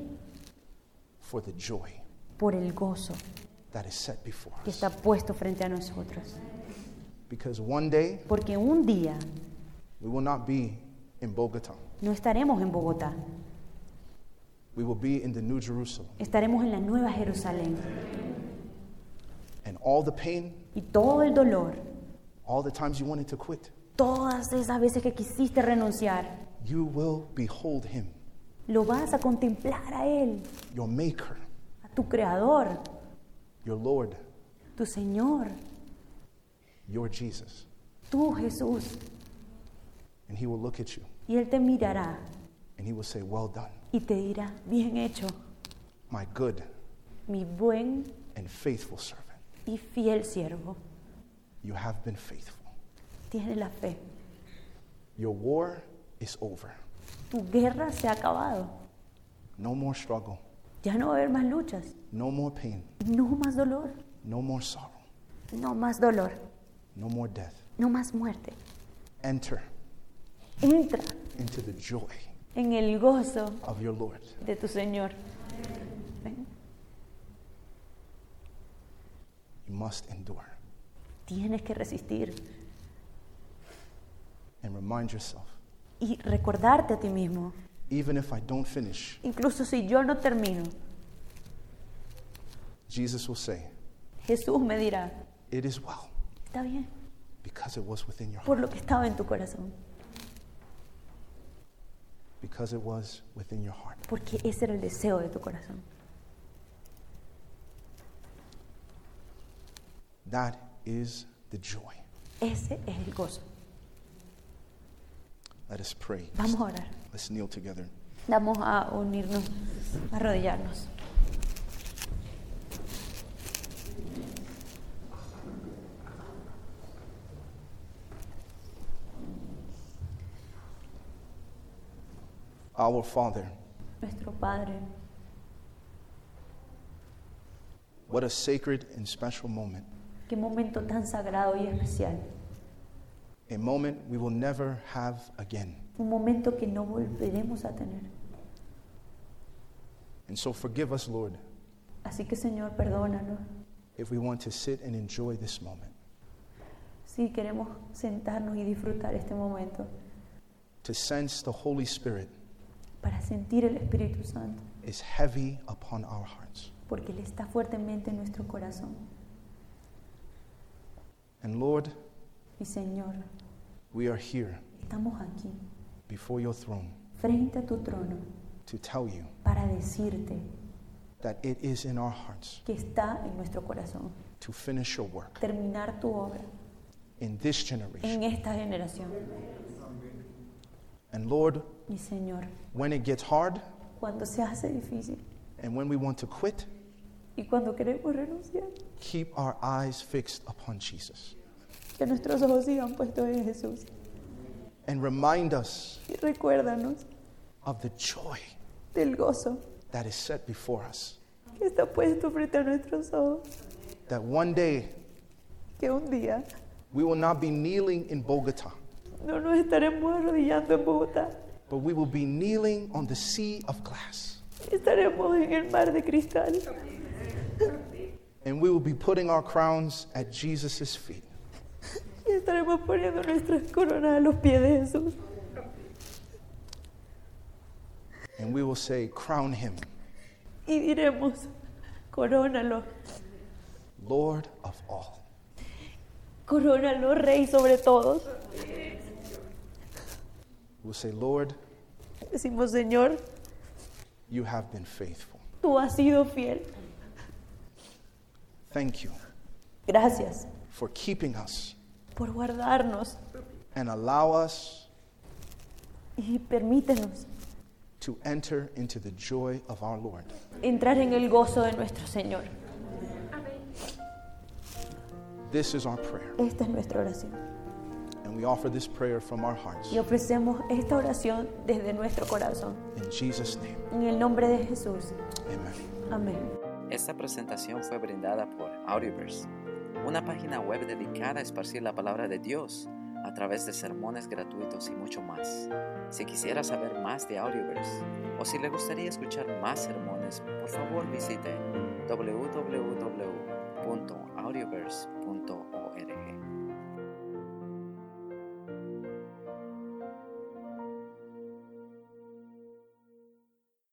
For the joy Por el gozo that is set before que us. está puesto frente a nosotros. Because one day Porque un día we will not be in Bogota. no estaremos en Bogotá, We will be in the New Jerusalem. estaremos en la Nueva Jerusalén. And all the pain, Y todo el dolor, all the times you wanted to quit, todas esas veces que quisiste renunciar, you will behold him, lo vas a contemplar a Él, your maker, a tu Creador, your Lord, tu Señor, your Jesus. tú Jesús. And he will look at you Y Él te mirará and he will say, Well done, y te dirá, bien hecho, my good mi buen and faithful servant. y fiel siervo. You have been faithful. Tiene la fe. Your war is over. Tu guerra se ha acabado. No more struggle, Ya no va a haber más luchas, no more pain, no más dolor, no more sorrow. No más dolor, no more death. no más muerte. Enter Entra into the joy en el gozo of your Lord. de tu Señor. You must endure Tienes que resistir and remind yourself y recordarte a ti mismo. even if I don't finish, Incluso si yo no termino, Jesus will say, Jesús me dirá, It is well está bien, because it was within your heart. por lo que estaba en tu corazón. Because it was within your heart. Porque ese era el deseo de tu corazón. That is the joy. Ese es el gozo. Let us pray. Vamos a orar. Let's kneel together. Vamos a unirnos, a arrodillarnos. Our Father, Nuestro Padre, what a sacred and special moment. qué momento tan sagrado y especial. A moment we will never have again. Un momento que no volveremos a tener. And so forgive us, Lord, Así que Señor, perdónanos. if we want to sit and enjoy this moment, Si queremos sentarnos y disfrutar este momento to sense the Holy Spirit para sentir el Espíritu Santo, is heavy upon our hearts. porque Él está fuertemente en nuestro corazón. And Lord, Y Señor, we are here estamos aquí, before your throne frente a tu trono, to tell you para decirte that it is in our hearts que está en nuestro corazón to finish your work terminar tu obra in this generation. en esta generación. And Lord, Mi Señor, when it gets hard cuando se hace difícil and when we want to quit, y cuando queremos renunciar, keep our eyes fixed upon Jesus que nuestros ojos sigan puestos en Jesús. and remind us Y recuérdanos of the joy del gozo that is set before us. que está puesto frente a nuestros ojos. That one day Que un día we will not be kneeling in Bogota, no nos estaremos arrodillando en Bogotá. but we will be kneeling on the sea of glass. Estaremos en el mar de cristal. And we will be putting our crowns at Jesus' feet. Y estaremos poniendo nuestras coronas a los pies de Jesús. And we will say, Crown him, Y diremos, corónalo, Lord of all. corónalo, Rey sobre todos. We'll say, Lord, Decimos, Señor, you have been faithful. tú has sido fiel. Thank you Gracias for keeping us por guardarnos and allow us y permítenos to enter into the joy of our Lord. entrar en el gozo de nuestro Señor. This is our prayer, Esta es nuestra oración. And we offer this prayer from our hearts. Y ofrecemos esta oración desde nuestro corazón. In Jesus' name, En el nombre de Jesús. amen. Amén. Esta presentación fue brindada por Audioverse, una página web dedicada a esparcir la palabra de Dios a través de sermones gratuitos y mucho más. Si quisiera saber más de Audioverse o si le gustaría escuchar más sermones, por favor visite www.audioverse.org.